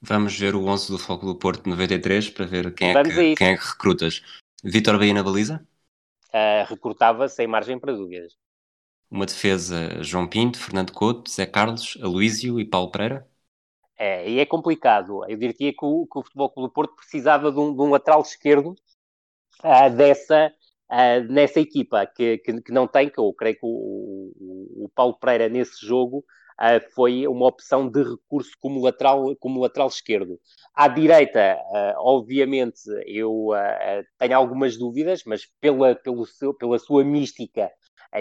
Vamos ver o 11 do Foco do Porto 93 para ver quem é, que, quem é que recrutas. Vítor Bahia na baliza? Uh, recrutava sem margem para dúvidas. Uma defesa João Pinto, Fernando Couto, Zé Carlos, Aloísio e Paulo Pereira? É, e é complicado. Eu diria que o, que o Futebol Clube do Porto precisava de um, de um lateral esquerdo uh, dessa, uh, nessa equipa, que, que, que, não tem, que eu creio que o, o, o Paulo Pereira nesse jogo uh, foi uma opção de recurso como lateral, como lateral esquerdo. À direita, obviamente, eu tenho algumas dúvidas, mas pela, pelo seu, pela sua mística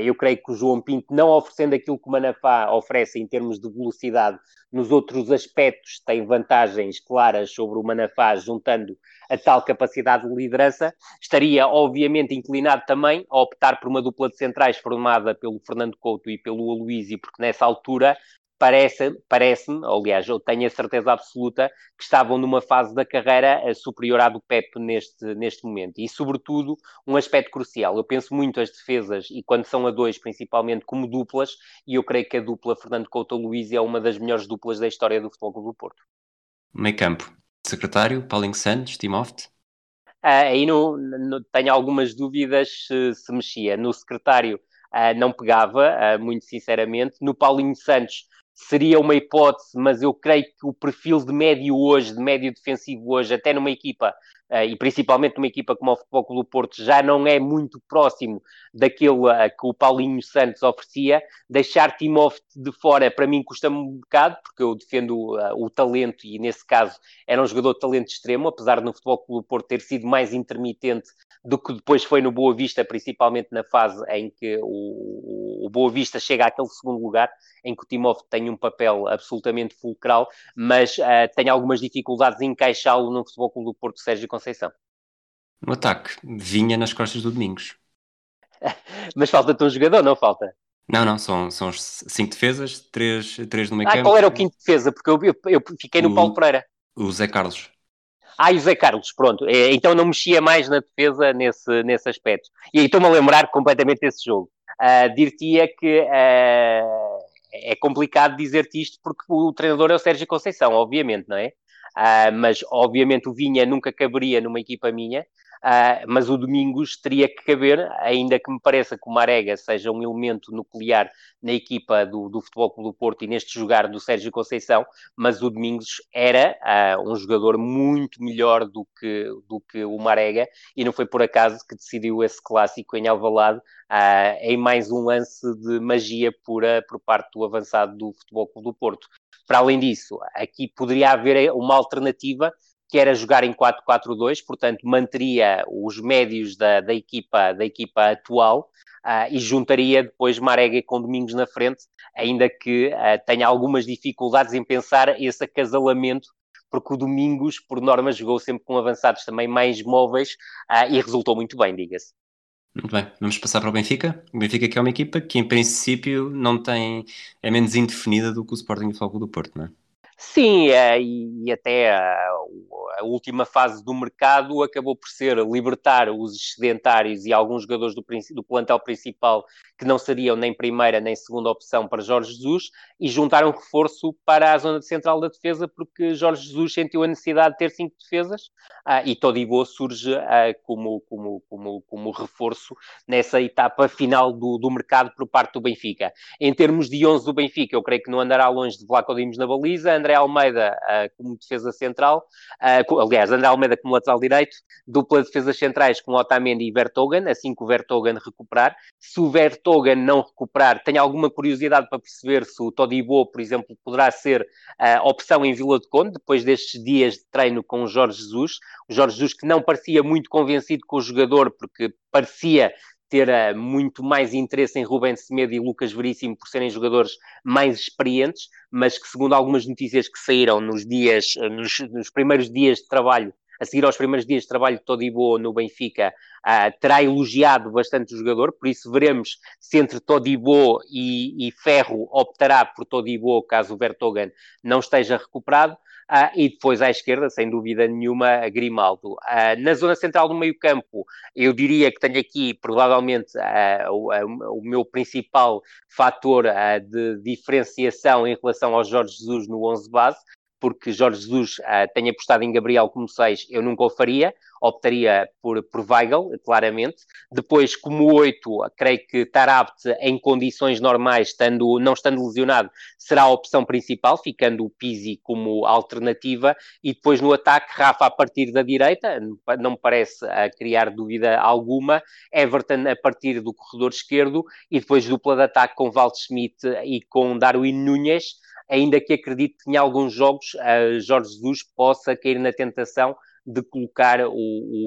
Eu creio que o João Pinto, não oferecendo aquilo que o Manafá oferece em termos de velocidade, nos outros aspectos tem vantagens claras sobre o Manafá, juntando a tal capacidade de liderança, estaria obviamente inclinado também a optar por uma dupla de centrais formada pelo Fernando Couto e pelo Aloísio, porque nessa altura parece-me, parece aliás, eu tenho a certeza absoluta que estavam numa fase da carreira eh, superior à do Pep neste, neste momento. E, sobretudo, um aspecto crucial. Eu penso muito as defesas, e quando são a dois, principalmente como duplas, e eu creio que a dupla Fernando Couto-Luiz é uma das melhores duplas da história do Futebol Clube do Porto. Meio campo. Secretário, Paulinho Santos, Timoft? Uh, aí não, não, tenho algumas dúvidas se, se mexia. No secretário uh, não pegava, uh, muito sinceramente. No Paulinho Santos seria uma hipótese, mas eu creio que o perfil de médio hoje, de médio defensivo hoje, até numa equipa, e principalmente numa equipa como o Futebol Clube Porto, já não é muito próximo daquele uh, que o Paulinho Santos oferecia. Deixar Timóteo de fora, para mim, custa-me um bocado, porque eu defendo uh, o talento, e nesse caso era um jogador de talento extremo, apesar de no Futebol Clube Porto ter sido mais intermitente do que depois foi no Boa Vista, principalmente na fase em que o, o Boa Vista chega àquele segundo lugar, em que o Timóteo tem um papel absolutamente fulcral, mas uh, tem algumas dificuldades em encaixá-lo no Futebol Clube Porto Sérgio Conceição. No ataque, vinha nas costas do Domingos. (laughs) mas falta-te um jogador, não falta? Não, não, são, são cinco defesas, três, três no meio ah, campo. Qual era o quinto defesa? Porque eu, eu, eu fiquei no o, Paulo Pereira. O Zé Carlos. Ah, e o Zé Carlos, pronto. É, então não mexia mais na defesa nesse, nesse aspecto. E aí estou-me a lembrar completamente desse jogo. Uh, Dir-te-ia que uh, é complicado dizer-te isto porque o treinador é o Sérgio Conceição, obviamente, não é? Uh, mas obviamente o Vinha nunca caberia numa equipa minha, Uh, mas o Domingos teria que caber, ainda que me pareça que o Marega seja um elemento nuclear na equipa do, do Futebol Clube do Porto e neste jogar do Sérgio Conceição, mas o Domingos era uh, um jogador muito melhor do que, do que o Marega e não foi por acaso que decidiu esse clássico em Alvalade em mais um lance de magia pura por parte do avançado do Futebol Clube do Porto. Para além disso, aqui poderia haver uma alternativa que era jogar em 4-4-2, portanto manteria os médios da, da, equipa, da equipa atual uh, e juntaria depois Marega com Domingos na frente, ainda que uh, tenha algumas dificuldades em pensar esse acasalamento, porque o Domingos, por norma, jogou sempre com avançados também mais móveis uh, e resultou muito bem, diga-se. Muito bem, vamos passar para o Benfica. O Benfica que é uma equipa que em princípio não tem, é menos indefinida do que o Sporting e o Fogo do Porto, não é? Sim, é, e, até a, última fase do mercado acabou por ser libertar os excedentários e alguns jogadores do, do plantel principal que não seriam nem primeira nem segunda opção para Jorge Jesus e juntar um reforço para a zona central da defesa porque Jorge Jesus sentiu a necessidade de ter cinco defesas uh, e Todibo surge uh, como, como, como, como reforço nessa etapa final do, do mercado por parte do Benfica. Em termos de 11 do Benfica, eu creio que não andará longe de Vlaco Dimos na baliza, André Almeida uh, como defesa central, uh, aliás, André Almeida como lateral direito, dupla de defesas centrais com Otamendi e Vertogen, assim que o Vertogen recuperar. Se o Vertogen não recuperar, tenho alguma curiosidade para perceber se o Todibo, por exemplo, poderá ser a uh, opção em Vila de Conde, depois destes dias de treino com o Jorge Jesus. O Jorge Jesus que não parecia muito convencido com o jogador, porque parecia ter uh, muito mais interesse em Rubem Semedo e Lucas Veríssimo por serem jogadores mais experientes, mas que segundo algumas notícias que saíram nos dias, uh, nos, nos, primeiros dias de trabalho, a seguir aos primeiros dias de trabalho de Todibo no Benfica, uh, terá elogiado bastante o jogador, por isso veremos se entre Todibo e, e Ferro optará por Todibo caso o Vertogen não esteja recuperado. Uh, e depois à esquerda, sem dúvida nenhuma, Grimaldo. Uh, na zona central do meio-campo, eu diria que tenho aqui provavelmente uh, o, o, meu principal fator de diferenciação em relação ao Jorge Jesus no 11 base, porque Jorge Jesus uh, tem apostado em Gabriel como 6, eu nunca o faria, optaria por, por Weigl, claramente. Depois, como 8, creio que Tarabt, em condições normais, estando, não estando lesionado, será a opção principal, ficando o Pizzi como alternativa. E depois no ataque, Rafa a partir da direita, não me parece uh, criar dúvida alguma. Everton a partir do corredor esquerdo e depois dupla de ataque com Walt Schmidt e com Darwin Nunes ainda que acredito que em alguns jogos uh, Jorge Jesus possa cair na tentação de colocar o,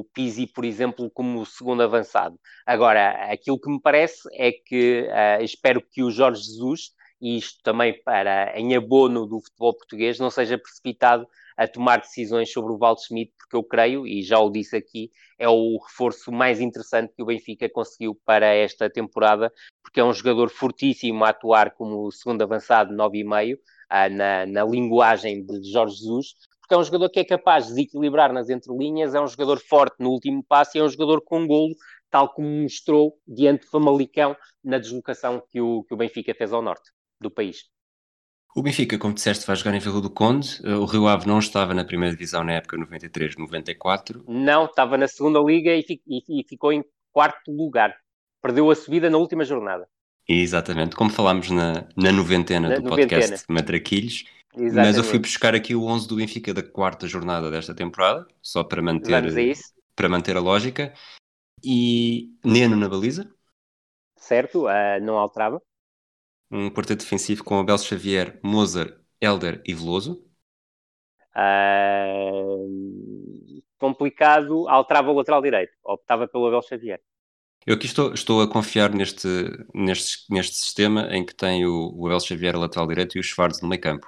o Pizzi, por exemplo, como segundo avançado. Agora, aquilo que me parece é que uh, espero que o Jorge Jesus, e isto também para em abono do futebol português, não seja precipitado a tomar decisões sobre o Waldschmidt, porque eu creio, e já o disse aqui, é o reforço mais interessante que o Benfica conseguiu para esta temporada, porque é um jogador fortíssimo a atuar como segundo avançado, 9,5, ah, na, na linguagem de Jorge Jesus, porque é um jogador que é capaz de desequilibrar nas entrelinhas, é um jogador forte no último passe é um jogador com golo, tal como mostrou diante de Famalicão na deslocação que o, que o Benfica fez ao norte do país. O Benfica, como disseste, vai jogar em Vila do Conde. O Rio Ave não estava na primeira divisão na época 93-94. Não, estava na segunda liga e, e, e, ficou em quarto lugar. Perdeu a subida na última jornada. Exatamente, como falámos na, na noventena na do noventena. podcast Matraquilhos. Exatamente. Mas eu fui buscar aqui o 11 do Benfica da quarta jornada desta temporada, só para manter, para manter a lógica. E Neno na baliza. Certo, uh, não alterava um quarteto defensivo com Abel Xavier, Mozart, Elder e Veloso? Uh, complicado, alterava o lateral direito, optava pelo Abel Xavier. Eu aqui estou, estou a confiar neste, neste, neste sistema em que tem o, o Abel Xavier lateral direito e o Schwarz no meio campo.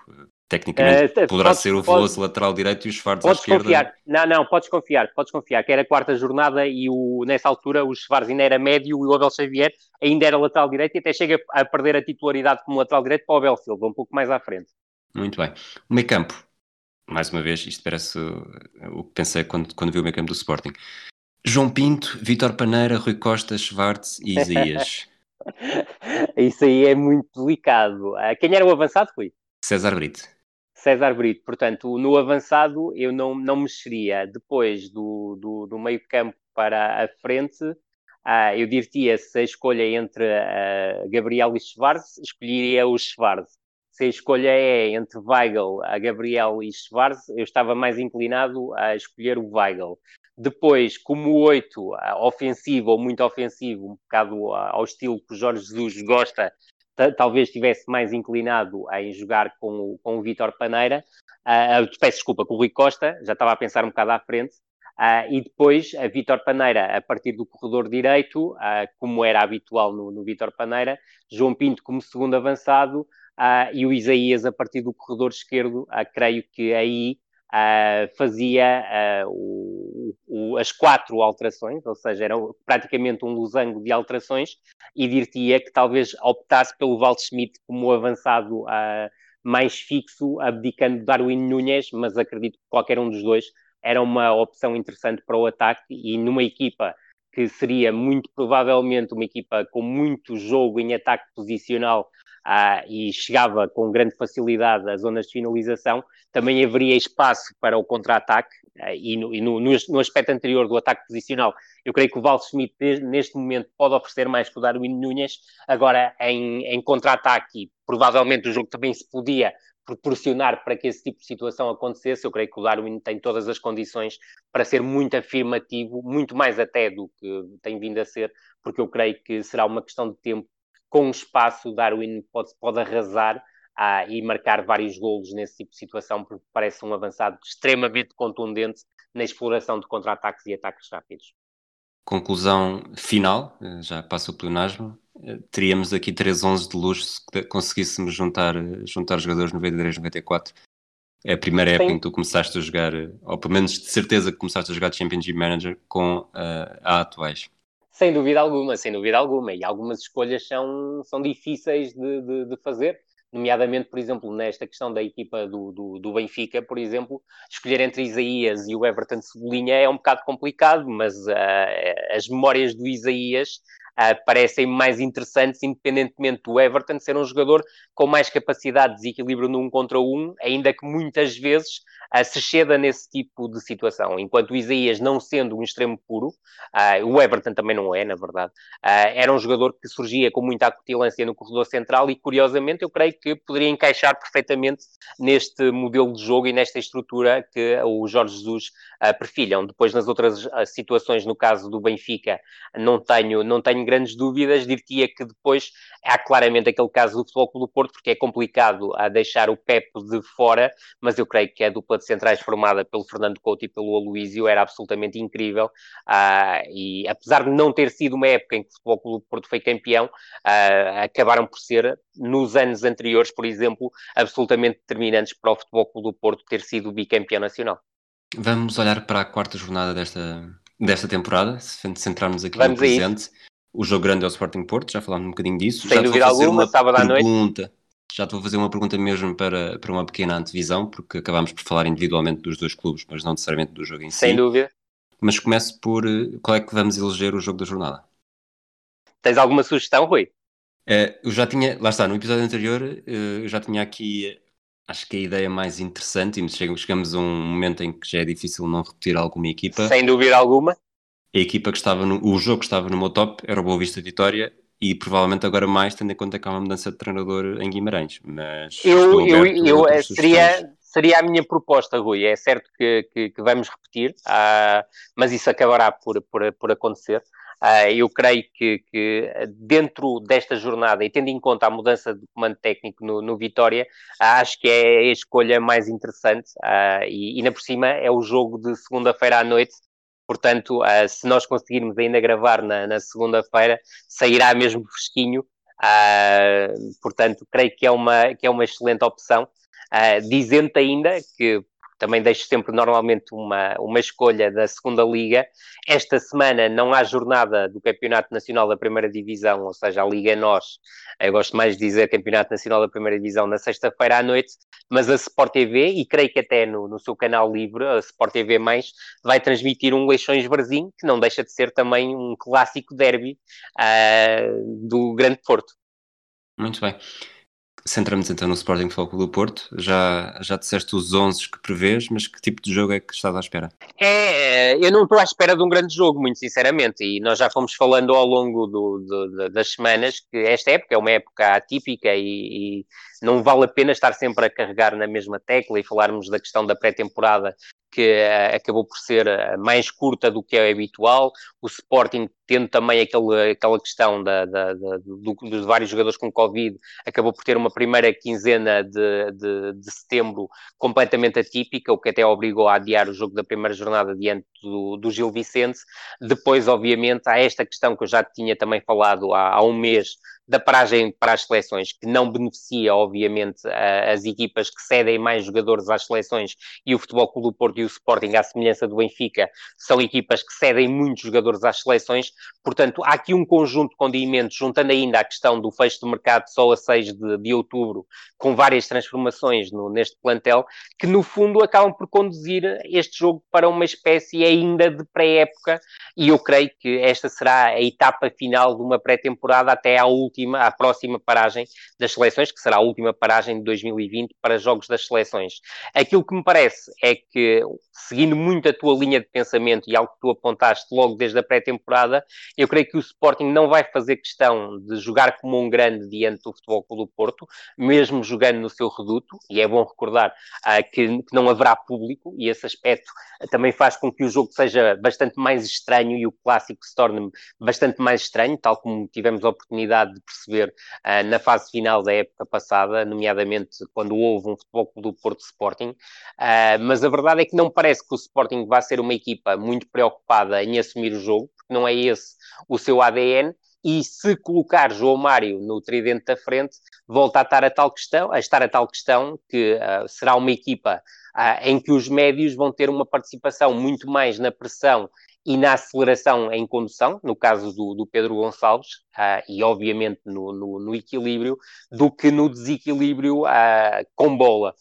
Tecnicamente uh, poderá podes, ser o Veloso lateral direito e o Schwarz à esquerda. Confiar. Não, não, podes confiar, podes confiar, que era a quarta jornada e o, nessa altura o Schwarz ainda era médio e o Abel Xavier ainda era lateral direito e até chega a perder a titularidade como lateral direito para o Abel Silva, um pouco mais à frente. Muito bem. O meio campo, mais uma vez, isto parece o que pensei quando, quando vi o meio campo do Sporting. João Pinto, Vitor Paneira, Rui Costa, Schwartz e Isaías. (laughs) Isso aí é muito delicado. Ah, quem era o avançado, Rui? César Brito. César Brito. Portanto, no avançado eu não, não mexeria. Depois do, do, do meio campo para a frente, uh, eu diria se a escolha entre uh, Gabriel e Schwarz, escolheria o Schwarz. Se a escolha é entre Weigl, a Gabriel e Schwarz, eu estava mais inclinado a escolher o Weigl. Depois, como oito, ofensivo ou muito ofensivo, um bocado ao estilo que o Jorge Jesus gosta, talvez estivesse mais inclinado em jogar com o, com o Vítor Paneira, uh, peço desculpa, com o Rui Costa, já estava a pensar um bocado à frente, uh, e depois a Vítor Paneira a partir do corredor direito, uh, como era habitual no, no Vítor Paneira, João Pinto como segundo avançado, e o Isaías a partir do corredor esquerdo, creio que aí fazia o, o, as quatro alterações, ou seja, era praticamente um losango de alterações, e diria que talvez optasse pelo Waldschmidt como avançado uh, mais fixo, abdicando Darwin Nunes, mas acredito que qualquer um dos dois era uma opção interessante para o ataque, e numa equipa que seria muito provavelmente uma equipa com muito jogo em ataque posicional ah, e chegava com grande facilidade às zonas de finalização, também haveria espaço para o contra-ataque. Ah, e, no, e no, no, aspecto anterior do ataque posicional, eu creio que o Val Schmidt, neste momento, pode oferecer mais que o Darwin Nunes. Agora, em, em contra-ataque, provavelmente o jogo também se podia proporcionar para que esse tipo de situação acontecesse. Eu creio que o Darwin tem todas as condições para ser muito afirmativo, muito mais até do que tem vindo a ser, porque eu creio que será uma questão de tempo com espaço, Darwin pode, pode arrasar ah, e marcar vários golos nesse tipo de situação, porque parece um avançado extremamente contundente na exploração de contra-ataques e ataques rápidos. Conclusão final, eh, já passo o pleonasmo, eh, teríamos aqui 3-11 de luxo se conseguíssemos juntar, juntar jogadores 93-94. É a primeira época Sim. em que tu começaste a jogar, ou pelo menos de certeza que começaste a jogar Championship Manager com uh, a atuais. Sem dúvida alguma, sem dúvida alguma. E algumas escolhas são, são difíceis de, de, de fazer, nomeadamente, por exemplo, nesta questão da equipa do, do, do, Benfica, por exemplo, escolher entre Isaías e o Everton Cebolinha é um bocado complicado, mas uh, as memórias do Isaías uh, parecem mais interessantes, independentemente do Everton ser um jogador com mais capacidade de desequilíbrio no um contra um, ainda que muitas vezes uh, se ceda nesse tipo de situação. Enquanto o Isaías, não sendo um extremo puro, uh, o Everton também não é, na verdade, era um jogador que surgia com muita acutilância no corredor central e, curiosamente, eu creio que poderia encaixar perfeitamente neste modelo de jogo e nesta estrutura que o Jorge Jesus uh, perfilham. Depois, nas outras situações, no caso do Benfica, não tenho, não tenho tenho grandes dúvidas, diria que depois há claramente aquele caso do Futebol Clube do Porto, porque é complicado a deixar o Pep de fora, mas eu creio que a dupla de centrais formada pelo Fernando Couto e pelo Aloísio era absolutamente incrível, uh, e apesar de não ter sido uma época em que o Futebol Clube do Porto foi campeão, uh, acabaram por ser, nos anos anteriores, por exemplo, absolutamente determinantes para o Futebol Clube do Porto ter sido bicampeão nacional. Vamos olhar para a quarta jornada desta, desta temporada, se centrarmos aqui Vamos no presente. O jogo grande é o Sporting Porto, já falámos um bocadinho disso. Sem já dúvida alguma, sábado à noite. Já estou a fazer uma pergunta mesmo para, para uma pequena antevisão, porque acabámos por falar individualmente dos dois clubes, mas não necessariamente do jogo em si. Sem dúvida. Mas começo por eh, qual é que vamos eleger o jogo da jornada. Tens alguma sugestão, Rui? É, eu já tinha, lá está, no episódio anterior, eh, eu já tinha aqui, acho que a ideia mais interessante, e chegamos a um momento em que já é difícil não repetir alguma equipa. Sem dúvida alguma. A equipa que estava no, o jogo que estava no meu top era o Boa Vista Vitória, e provavelmente agora mais, tendo em conta que há uma mudança de treinador em Guimarães. Mas eu, eu, eu eh, seria, seria a minha proposta, Rui. É certo que, que, que vamos repetir, uh, mas isso acabará por, por, por acontecer. Uh, eu creio que, que, dentro desta jornada, e tendo em conta a mudança de comando técnico no, no Vitória, uh, acho que é a escolha mais interessante uh, e, e, na por cima, é o jogo de segunda-feira à noite. Portanto, se nós conseguirmos ainda gravar na, na segunda-feira, sairá mesmo fresquinho. portanto, creio que é uma, que é uma excelente opção. dizendo ainda que também deixo sempre normalmente uma, uma escolha da segunda liga. Esta semana não há jornada do Campeonato Nacional da Primeira Divisão, ou seja, a Liga Nós, eu gosto mais de dizer Campeonato Nacional da Primeira Divisão na sexta-feira à noite, mas a Sport TV, e creio que até no, no seu canal livre, a Sport TV+, vai transmitir um Leixões Varzim, que não deixa de ser também um clássico derby uh, do Grande Porto. Muito bem. Centramos então no Sporting Futebol do Porto. Já, já disseste os 11 que prevês, mas que tipo de jogo é que estás à espera? É, eu não estou à espera de um grande jogo, muito sinceramente, e nós já fomos falando ao longo do, do, das semanas que esta época é uma época atípica e, e não vale a pena estar sempre a carregar na mesma tecla e falarmos da questão da pré-temporada que uh, acabou por ser uh, mais curta do que é habitual. O Sporting, tendo também aquele, aquela questão da, da, da do, dos vários jogadores com Covid, acabou por ter uma primeira quinzena de, de, de, setembro completamente atípica, o que até obrigou a adiar o jogo da primeira jornada diante do, do Gil Vicente. Depois, obviamente, há esta questão que eu já tinha também falado há, há um mês da paragem para as seleções, que não beneficia, obviamente, as equipas que cedem mais jogadores às seleções e o Futebol Clube do Porto e o Sporting, à semelhança do Benfica, são equipas que cedem muitos jogadores às seleções. Portanto, há aqui um conjunto de condimentos, juntando ainda a questão do fecho do mercado só a 6 de, de outubro, com várias transformações no, neste plantel, que no fundo acabam por conduzir este jogo para uma espécie ainda de pré-época, e eu creio que esta será a etapa final de uma pré-temporada até à última, à próxima paragem das seleções, que será a última paragem de 2020 para jogos das seleções. Aquilo que me parece é que, seguindo muito a tua linha de pensamento e algo que tu apontaste logo desde a pré-temporada, eu creio que o Sporting não vai fazer questão de jogar como um grande diante do Futebol Clube do Porto, mesmo jogando no seu reduto, e é bom recordar uh, que, que, não haverá público, e esse aspecto também faz com que o jogo seja bastante mais estranho e o clássico se torne bastante mais estranho, tal como tivemos a oportunidade de perceber uh, na fase final da época passada, nomeadamente quando houve um Futebol Clube do Porto Sporting, uh, mas a verdade é que não parece que o Sporting vá ser uma equipa muito preocupada em assumir o jogo, porque não é esse o seu ADN, e se colocar João Mário no tridente da frente, volta a estar a tal questão, a estar a tal questão que uh, será uma equipa uh, em que os médios vão ter uma participação muito mais na pressão e na aceleração em condução, no caso do, do Pedro Gonçalves, uh, e obviamente no, no, no, equilíbrio, do que no desequilíbrio com bola.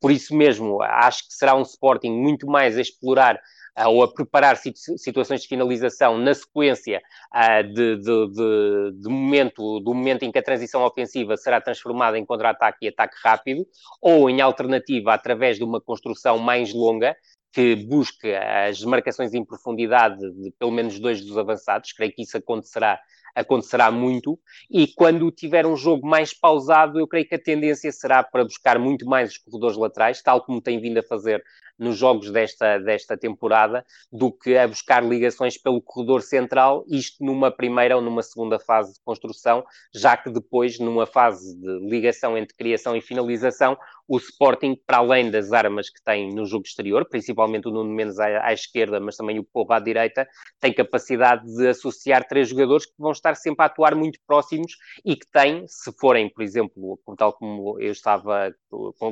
por isso mesmo, acho que será um Sporting muito mais a explorar ou a preparar situações de finalização na sequência uh, de, de, de, de, momento, do momento em que a transição ofensiva será transformada em contra-ataque e ataque rápido, ou em alternativa através de uma construção mais longa, que busque as marcações em profundidade de pelo menos dois dos avançados, creio que isso acontecerá acontecerá muito, e quando tiver um jogo mais pausado, eu creio que a tendência será para buscar muito mais os corredores laterais, tal como tem vindo a fazer nos jogos desta, desta temporada do que a buscar ligações pelo corredor central, isto numa primeira ou numa segunda fase de construção, já que depois, numa fase de ligação entre criação e finalização, o Sporting, para além das armas que tem no jogo exterior, principalmente o Nuno Mendes à, à esquerda, mas também o Povo à direita, tem capacidade de associar três jogadores que vão estar sempre a atuar muito próximos e que têm, se forem, por exemplo, tal como eu estava,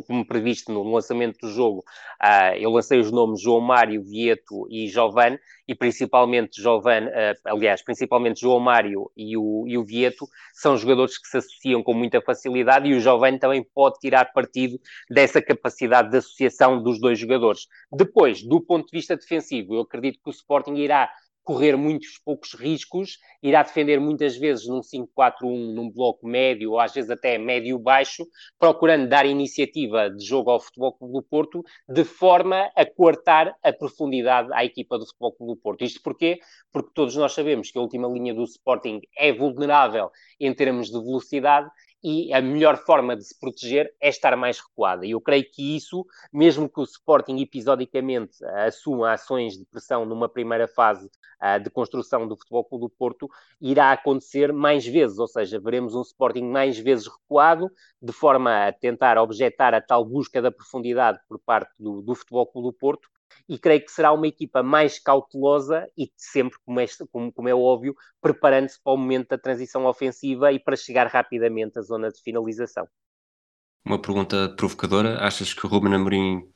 como previsto no lançamento do jogo, uh, eu lancei os nomes João Mário, Vieto e Giovane, e principalmente Jovan, uh, aliás, principalmente João Mário e o, e o Vieto, são jogadores que se associam com muita facilidade e o Jovan também pode tirar partido dessa capacidade de associação dos dois jogadores. Depois, do ponto de vista defensivo, eu acredito que o Sporting irá correr muitos poucos riscos, irá defender muitas vezes num 5-4-1, num bloco médio, ou às vezes até médio-baixo, procurando dar iniciativa de jogo ao Futebol Clube do Porto, de forma a coartar a profundidade à equipa do Futebol Clube do Porto. Isto porquê? Porque todos nós sabemos que a última linha do Sporting é vulnerável em termos de velocidade e a melhor forma de se proteger é estar mais recuada. E eu creio que isso, mesmo que o Sporting episodicamente assuma ações de pressão numa primeira fase uh, de construção do Futebol Clube do Porto, irá acontecer mais vezes, ou seja, veremos um Sporting mais vezes recuado, de forma a tentar objetar a tal busca da profundidade por parte do, do Futebol Clube do Porto, e creio que será uma equipa mais cautelosa e sempre, como é, como, como é óbvio, preparando-se para o momento da transição ofensiva e para chegar rapidamente à zona de finalização. Uma pergunta provocadora: achas que o Ruben Amorim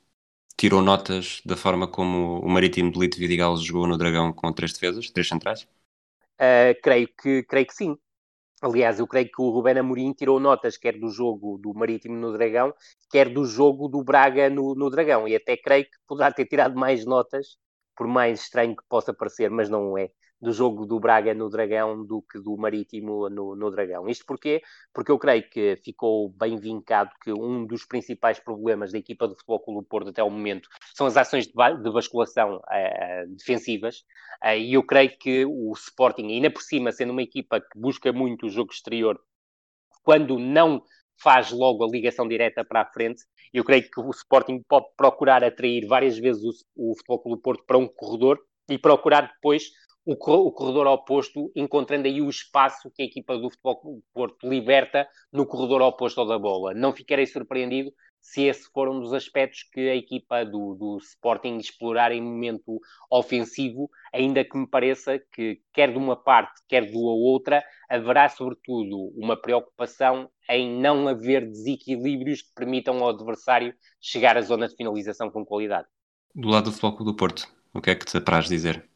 tirou notas da forma como o Marítimo de Lito Vidigal jogou no Dragão com três defesas, três centrais? Uh, creio, que, creio que sim. Aliás, eu creio que o Rubén Amorim tirou notas quer do jogo do Marítimo no Dragão, quer do jogo do Braga no, no Dragão. E até creio que poderá ter tirado mais notas, por mais estranho que possa parecer, mas não é do jogo do Braga no Dragão do que do Marítimo no, no Dragão. Isto porquê? Porque eu creio que ficou bem vincado que um dos principais problemas da equipa do Futebol Clube Porto até o momento são as ações de, de basculação uh, defensivas uh, e eu creio que o Sporting, ainda por cima, sendo uma equipa que busca muito o jogo exterior, quando não faz logo a ligação direta para a frente. Eu creio que o Sporting pode procurar atrair várias vezes o, o Futebol Clube Porto para um corredor e procurar depois o, corredor oposto, encontrando aí o espaço que a equipa do Futebol Porto liberta no corredor oposto ao da bola. Não ficarei surpreendido se esse for um dos aspectos que a equipa do, do Sporting explorar em momento ofensivo, ainda que me pareça que, quer de uma parte, quer de outra, haverá sobretudo uma preocupação em não haver desequilíbrios que permitam ao adversário chegar à zona de finalização com qualidade. Do lado do Futebol do Porto, o que é que te apraz dizer?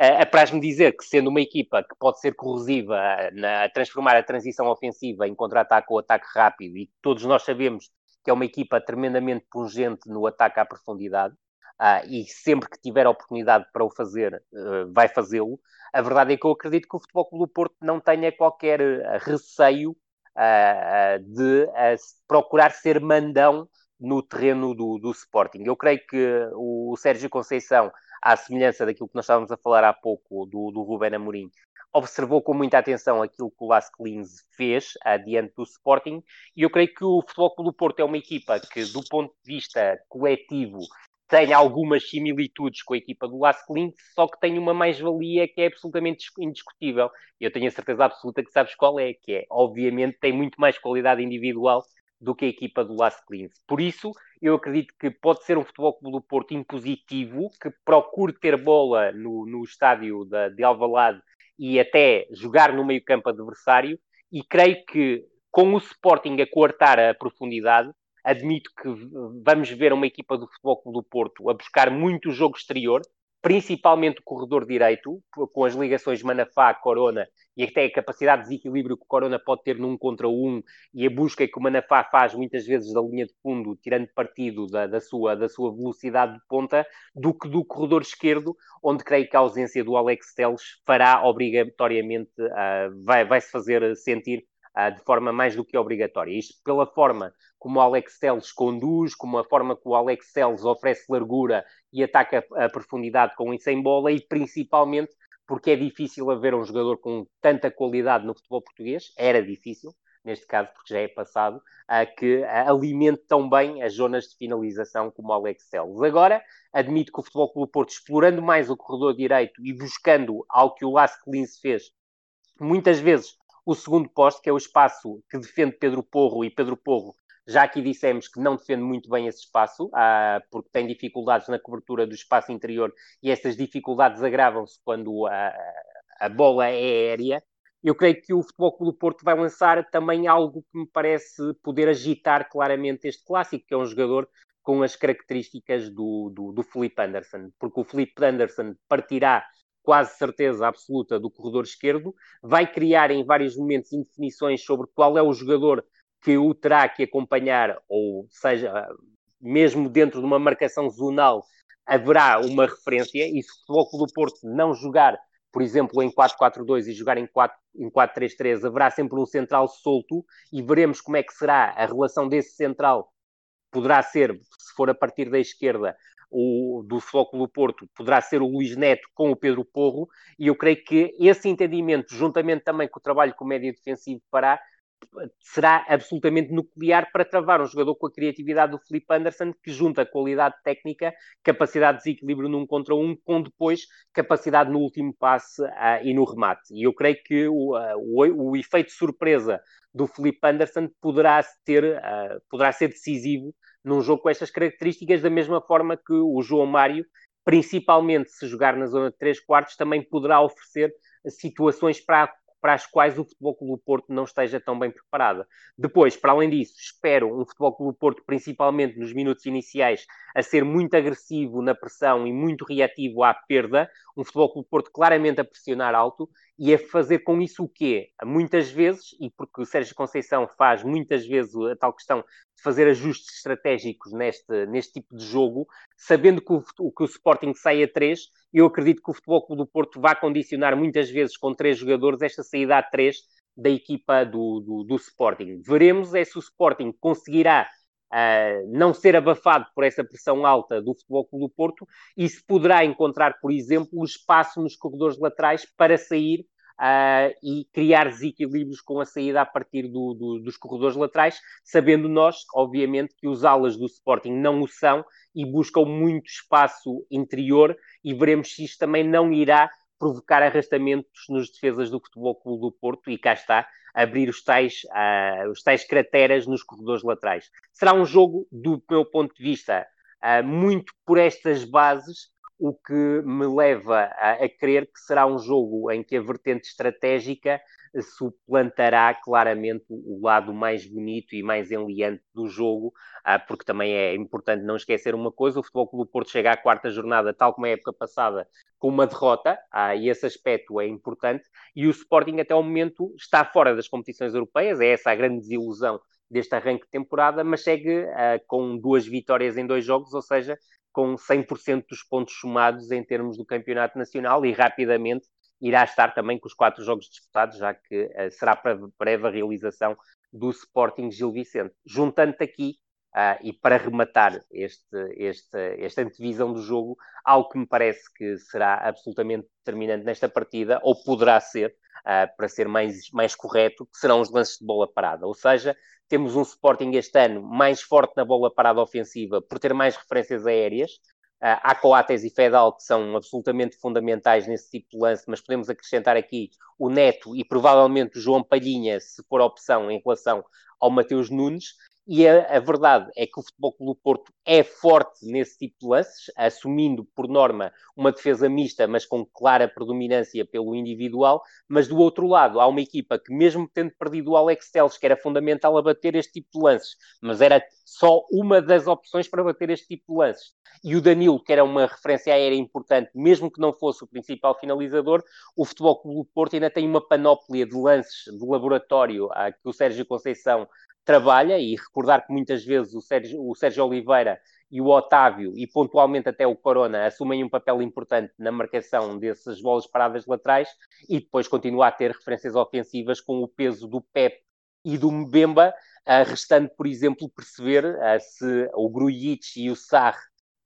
Uh, apraz-me dizer que, sendo uma equipa que pode ser corrosiva na transformar a transição ofensiva em contra-ataque ou ataque rápido, e todos nós sabemos que é uma equipa tremendamente pungente no ataque à profundidade, uh, e sempre que tiver a oportunidade para o fazer, uh, vai fazê-lo. A verdade é que eu acredito que o Futebol Clube do Porto não tenha qualquer receio de procurar ser mandão no terreno do, do Sporting. Eu creio que o Sérgio Conceição à semelhança daquilo que nós estávamos a falar há pouco do, do Ruben Amorim, observou com muita atenção aquilo que o Las Clins fez adiante do Sporting, e eu creio que o Futebol Clube do Porto é uma equipa que, do ponto de vista coletivo, tem algumas similitudes com a equipa do Las Clins, só que tem uma mais-valia que é absolutamente indiscutível. Eu tenho a certeza absoluta que sabes qual é, que é, obviamente, tem muito mais qualidade individual do que a equipa do Las Clins. Por isso, eu acredito que pode ser um futebol clube do Porto impositivo, que procure ter bola no, no estádio da, de Alvalade e até jogar no meio campo adversário, e creio que com o Sporting a coartar a profundidade, admito que vamos ver uma equipa do Futebol Clube do Porto a buscar muito jogo exterior, principalmente o corredor direito, com as ligações Manafá-Corona e até a capacidade de desequilíbrio que o Corona pode ter num contra um e a busca que o Manafá faz muitas vezes da linha de fundo, tirando partido da, da, sua, da sua velocidade de ponta, do que do corredor esquerdo, onde creio que a ausência do Alex Teles fará obrigatoriamente, uh, vai, vai se fazer sentir de forma mais do que obrigatória. Isto pela forma como o Alex Telles conduz, como a forma que o Alex Telles oferece largura e ataca a profundidade com e sem bola e principalmente porque é difícil haver um jogador com tanta qualidade no futebol português, era difícil, neste caso porque já é passado, que alimente tão bem as zonas de finalização como o Alex Telles. Agora, admito que o Futebol Clube Porto, explorando mais o corredor direito e buscando algo que o Las Klins fez, muitas vezes o segundo posto, que é o espaço que defende Pedro Porro, e Pedro Porro já aqui dissemos que não defende muito bem esse espaço, ah, porque tem dificuldades na cobertura do espaço interior e essas dificuldades agravam-se quando a, a, bola é aérea. Eu creio que o Futebol Clube do Porto vai lançar também algo que me parece poder agitar claramente este clássico, que é um jogador com as características do, do, do Felipe Anderson, porque o Felipe Anderson partirá quase certeza absoluta do corredor esquerdo, vai criar em vários momentos indefinições sobre qual é o jogador que o terá que acompanhar, ou seja, mesmo dentro de uma marcação zonal, haverá uma referência, e se o Futebol do Porto não jogar, por exemplo, em 4-4-2 e jogar em 4-3-3, haverá sempre um central solto, e veremos como é que será a relação desse central, poderá ser, se for a partir da esquerda, o, do do Porto, poderá ser o Luís Neto com o Pedro Porro, e eu creio que esse entendimento, juntamente também com o trabalho que o médio defensivo fará, será absolutamente nuclear para travar um jogador com a criatividade do Felipe Anderson, que junta qualidade técnica, capacidade de desequilíbrio num contra um, com depois capacidade no último passe uh, e no remate. E eu creio que o, uh, o, o, efeito surpresa do Felipe Anderson poderá, ter, uh, poderá ser decisivo num jogo com estas características, da mesma forma que o João Mário, principalmente se jogar na zona de 3 quartos, também poderá oferecer situações para para as quais o Futebol Clube Porto não esteja tão bem preparado. Depois, para além disso, espero um Futebol Clube Porto, principalmente nos minutos iniciais, a ser muito agressivo na pressão e muito reativo à perda, um Futebol Clube Porto claramente a pressionar alto e a fazer com isso o quê? Muitas vezes, e porque o Sérgio Conceição faz muitas vezes a tal questão fazer ajustes estratégicos neste, neste tipo de jogo, sabendo que o, que o Sporting sai a 3, eu acredito que o Futebol Clube do Porto vai condicionar muitas vezes com três jogadores esta saída a três da equipa do, do, do Sporting. Veremos é se o Sporting conseguirá uh, não ser abafado por essa pressão alta do Futebol Clube do Porto e se poderá encontrar, por exemplo, o espaço nos corredores laterais para sair uh, e criar desequilíbrios com a saída a partir do, do, dos corredores laterais, sabendo nós, obviamente, que os alas do Sporting não o são e buscam muito espaço interior e veremos se isto também não irá provocar arrastamentos nos defesas do Futebol Clube do Porto e cá está, abrir os tais, uh, os tais crateras nos corredores laterais. Será um jogo, do meu ponto de vista, uh, muito por estas bases, o que me leva a, a crer que será um jogo em que a vertente estratégica suplantará claramente o lado mais bonito e mais enliante do jogo, ah, porque também é importante não esquecer uma coisa: o Futebol Clube Porto chega à quarta jornada, tal como a época passada, com uma derrota, ah, e esse aspecto é importante, e o Sporting até o momento está fora das competições europeias, é essa a grande desilusão deste arranque de temporada, mas segue uh, com duas vitórias em dois jogos, ou seja, com 100% dos pontos somados em termos do campeonato nacional e rapidamente irá estar também com os quatro jogos disputados, já que uh, será para breve a realização do Sporting Gil Vicente. Juntando-te aqui, uh, e para rematar este, este, esta antevisão do jogo, algo que me parece que será absolutamente determinante nesta partida, ou poderá ser, uh, para ser mais, mais correto, que serão os lances de bola parada. Ou seja, temos um Sporting este ano mais forte na bola parada ofensiva por ter mais referências aéreas, Uh, há Coates e Fedal que são absolutamente fundamentais nesse tipo de lance, mas podemos acrescentar aqui o Neto e provavelmente o João Palhinha, se for opção em relação ao Mateus Nunes. E a, a, verdade é que o Futebol Clube do Porto é forte nesse tipo de lances, assumindo por norma uma defesa mista, mas com clara predominância pelo individual. Mas do outro lado, há uma equipa que, mesmo tendo perdido o Alex Teles, que era fundamental a bater este tipo de lances, mas era só uma das opções para bater este tipo de lances, e o Danilo, que era uma referência aérea importante, mesmo que não fosse o principal finalizador, o Futebol Clube do Porto ainda tem uma panóplia de lances de laboratório a que o Sérgio Conceição trabalha e recordar que muitas vezes o Sérgio, o Sérgio Oliveira e o Otávio e pontualmente até o Corona assumem um papel importante na marcação dessas bolas paradas laterais e depois continua a ter referências ofensivas com o peso do Pep e do Mbemba, uh, restando, por exemplo, perceber uh, se o Grujic e o Sarr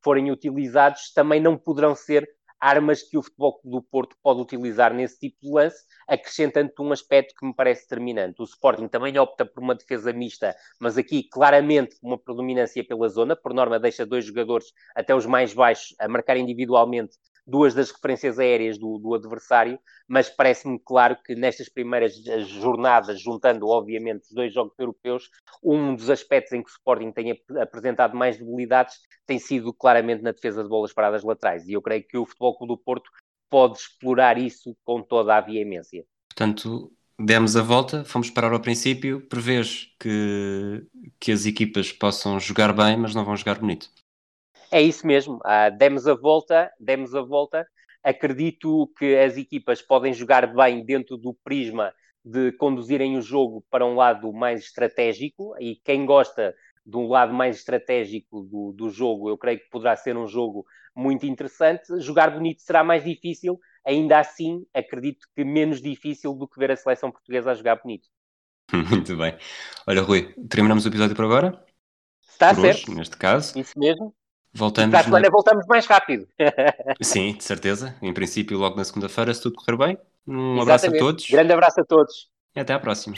forem utilizados, também não poderão ser armas que o Futebol do Porto pode utilizar nesse tipo de lance, acrescentando um aspecto que me parece determinante. O Sporting também opta por uma defesa mista, mas aqui claramente uma predominância pela zona, por norma deixa dois jogadores, até os mais baixos, a marcar individualmente duas das referências aéreas do, do adversário, mas parece-me claro que nestas primeiras jornadas, juntando obviamente os dois jogos europeus, um dos aspectos em que o Sporting tem ap apresentado mais debilidades tem sido claramente na defesa de bolas paradas laterais, e eu creio que o Futebol Clube do Porto pode explorar isso com toda a veemência. Portanto, demos a volta, fomos parar ao princípio, prevês que, que as equipas possam jogar bem, mas não vão jogar bonito. É isso mesmo, uh, demos a volta, demos a volta. Acredito que as equipas podem jogar bem dentro do prisma de conduzirem o jogo para um lado mais estratégico e quem gosta de um lado mais estratégico do, do jogo, eu creio que poderá ser um jogo muito interessante. Jogar bonito será mais difícil, ainda assim, acredito que menos difícil do que ver a seleção portuguesa a jogar bonito. (laughs) Muito bem. Olha, Rui, terminamos o episódio por agora? Está por certo. Hoje, neste caso. Isso mesmo. Voltamos. para a semana na... voltamos mais rápido. (laughs) Sim, de certeza. Em princípio, logo na segunda-feira, se tudo correr bem. Um Exatamente. abraço a todos. Grande abraço a todos. E até à próxima.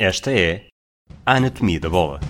Esta é a Anatomia da Bola.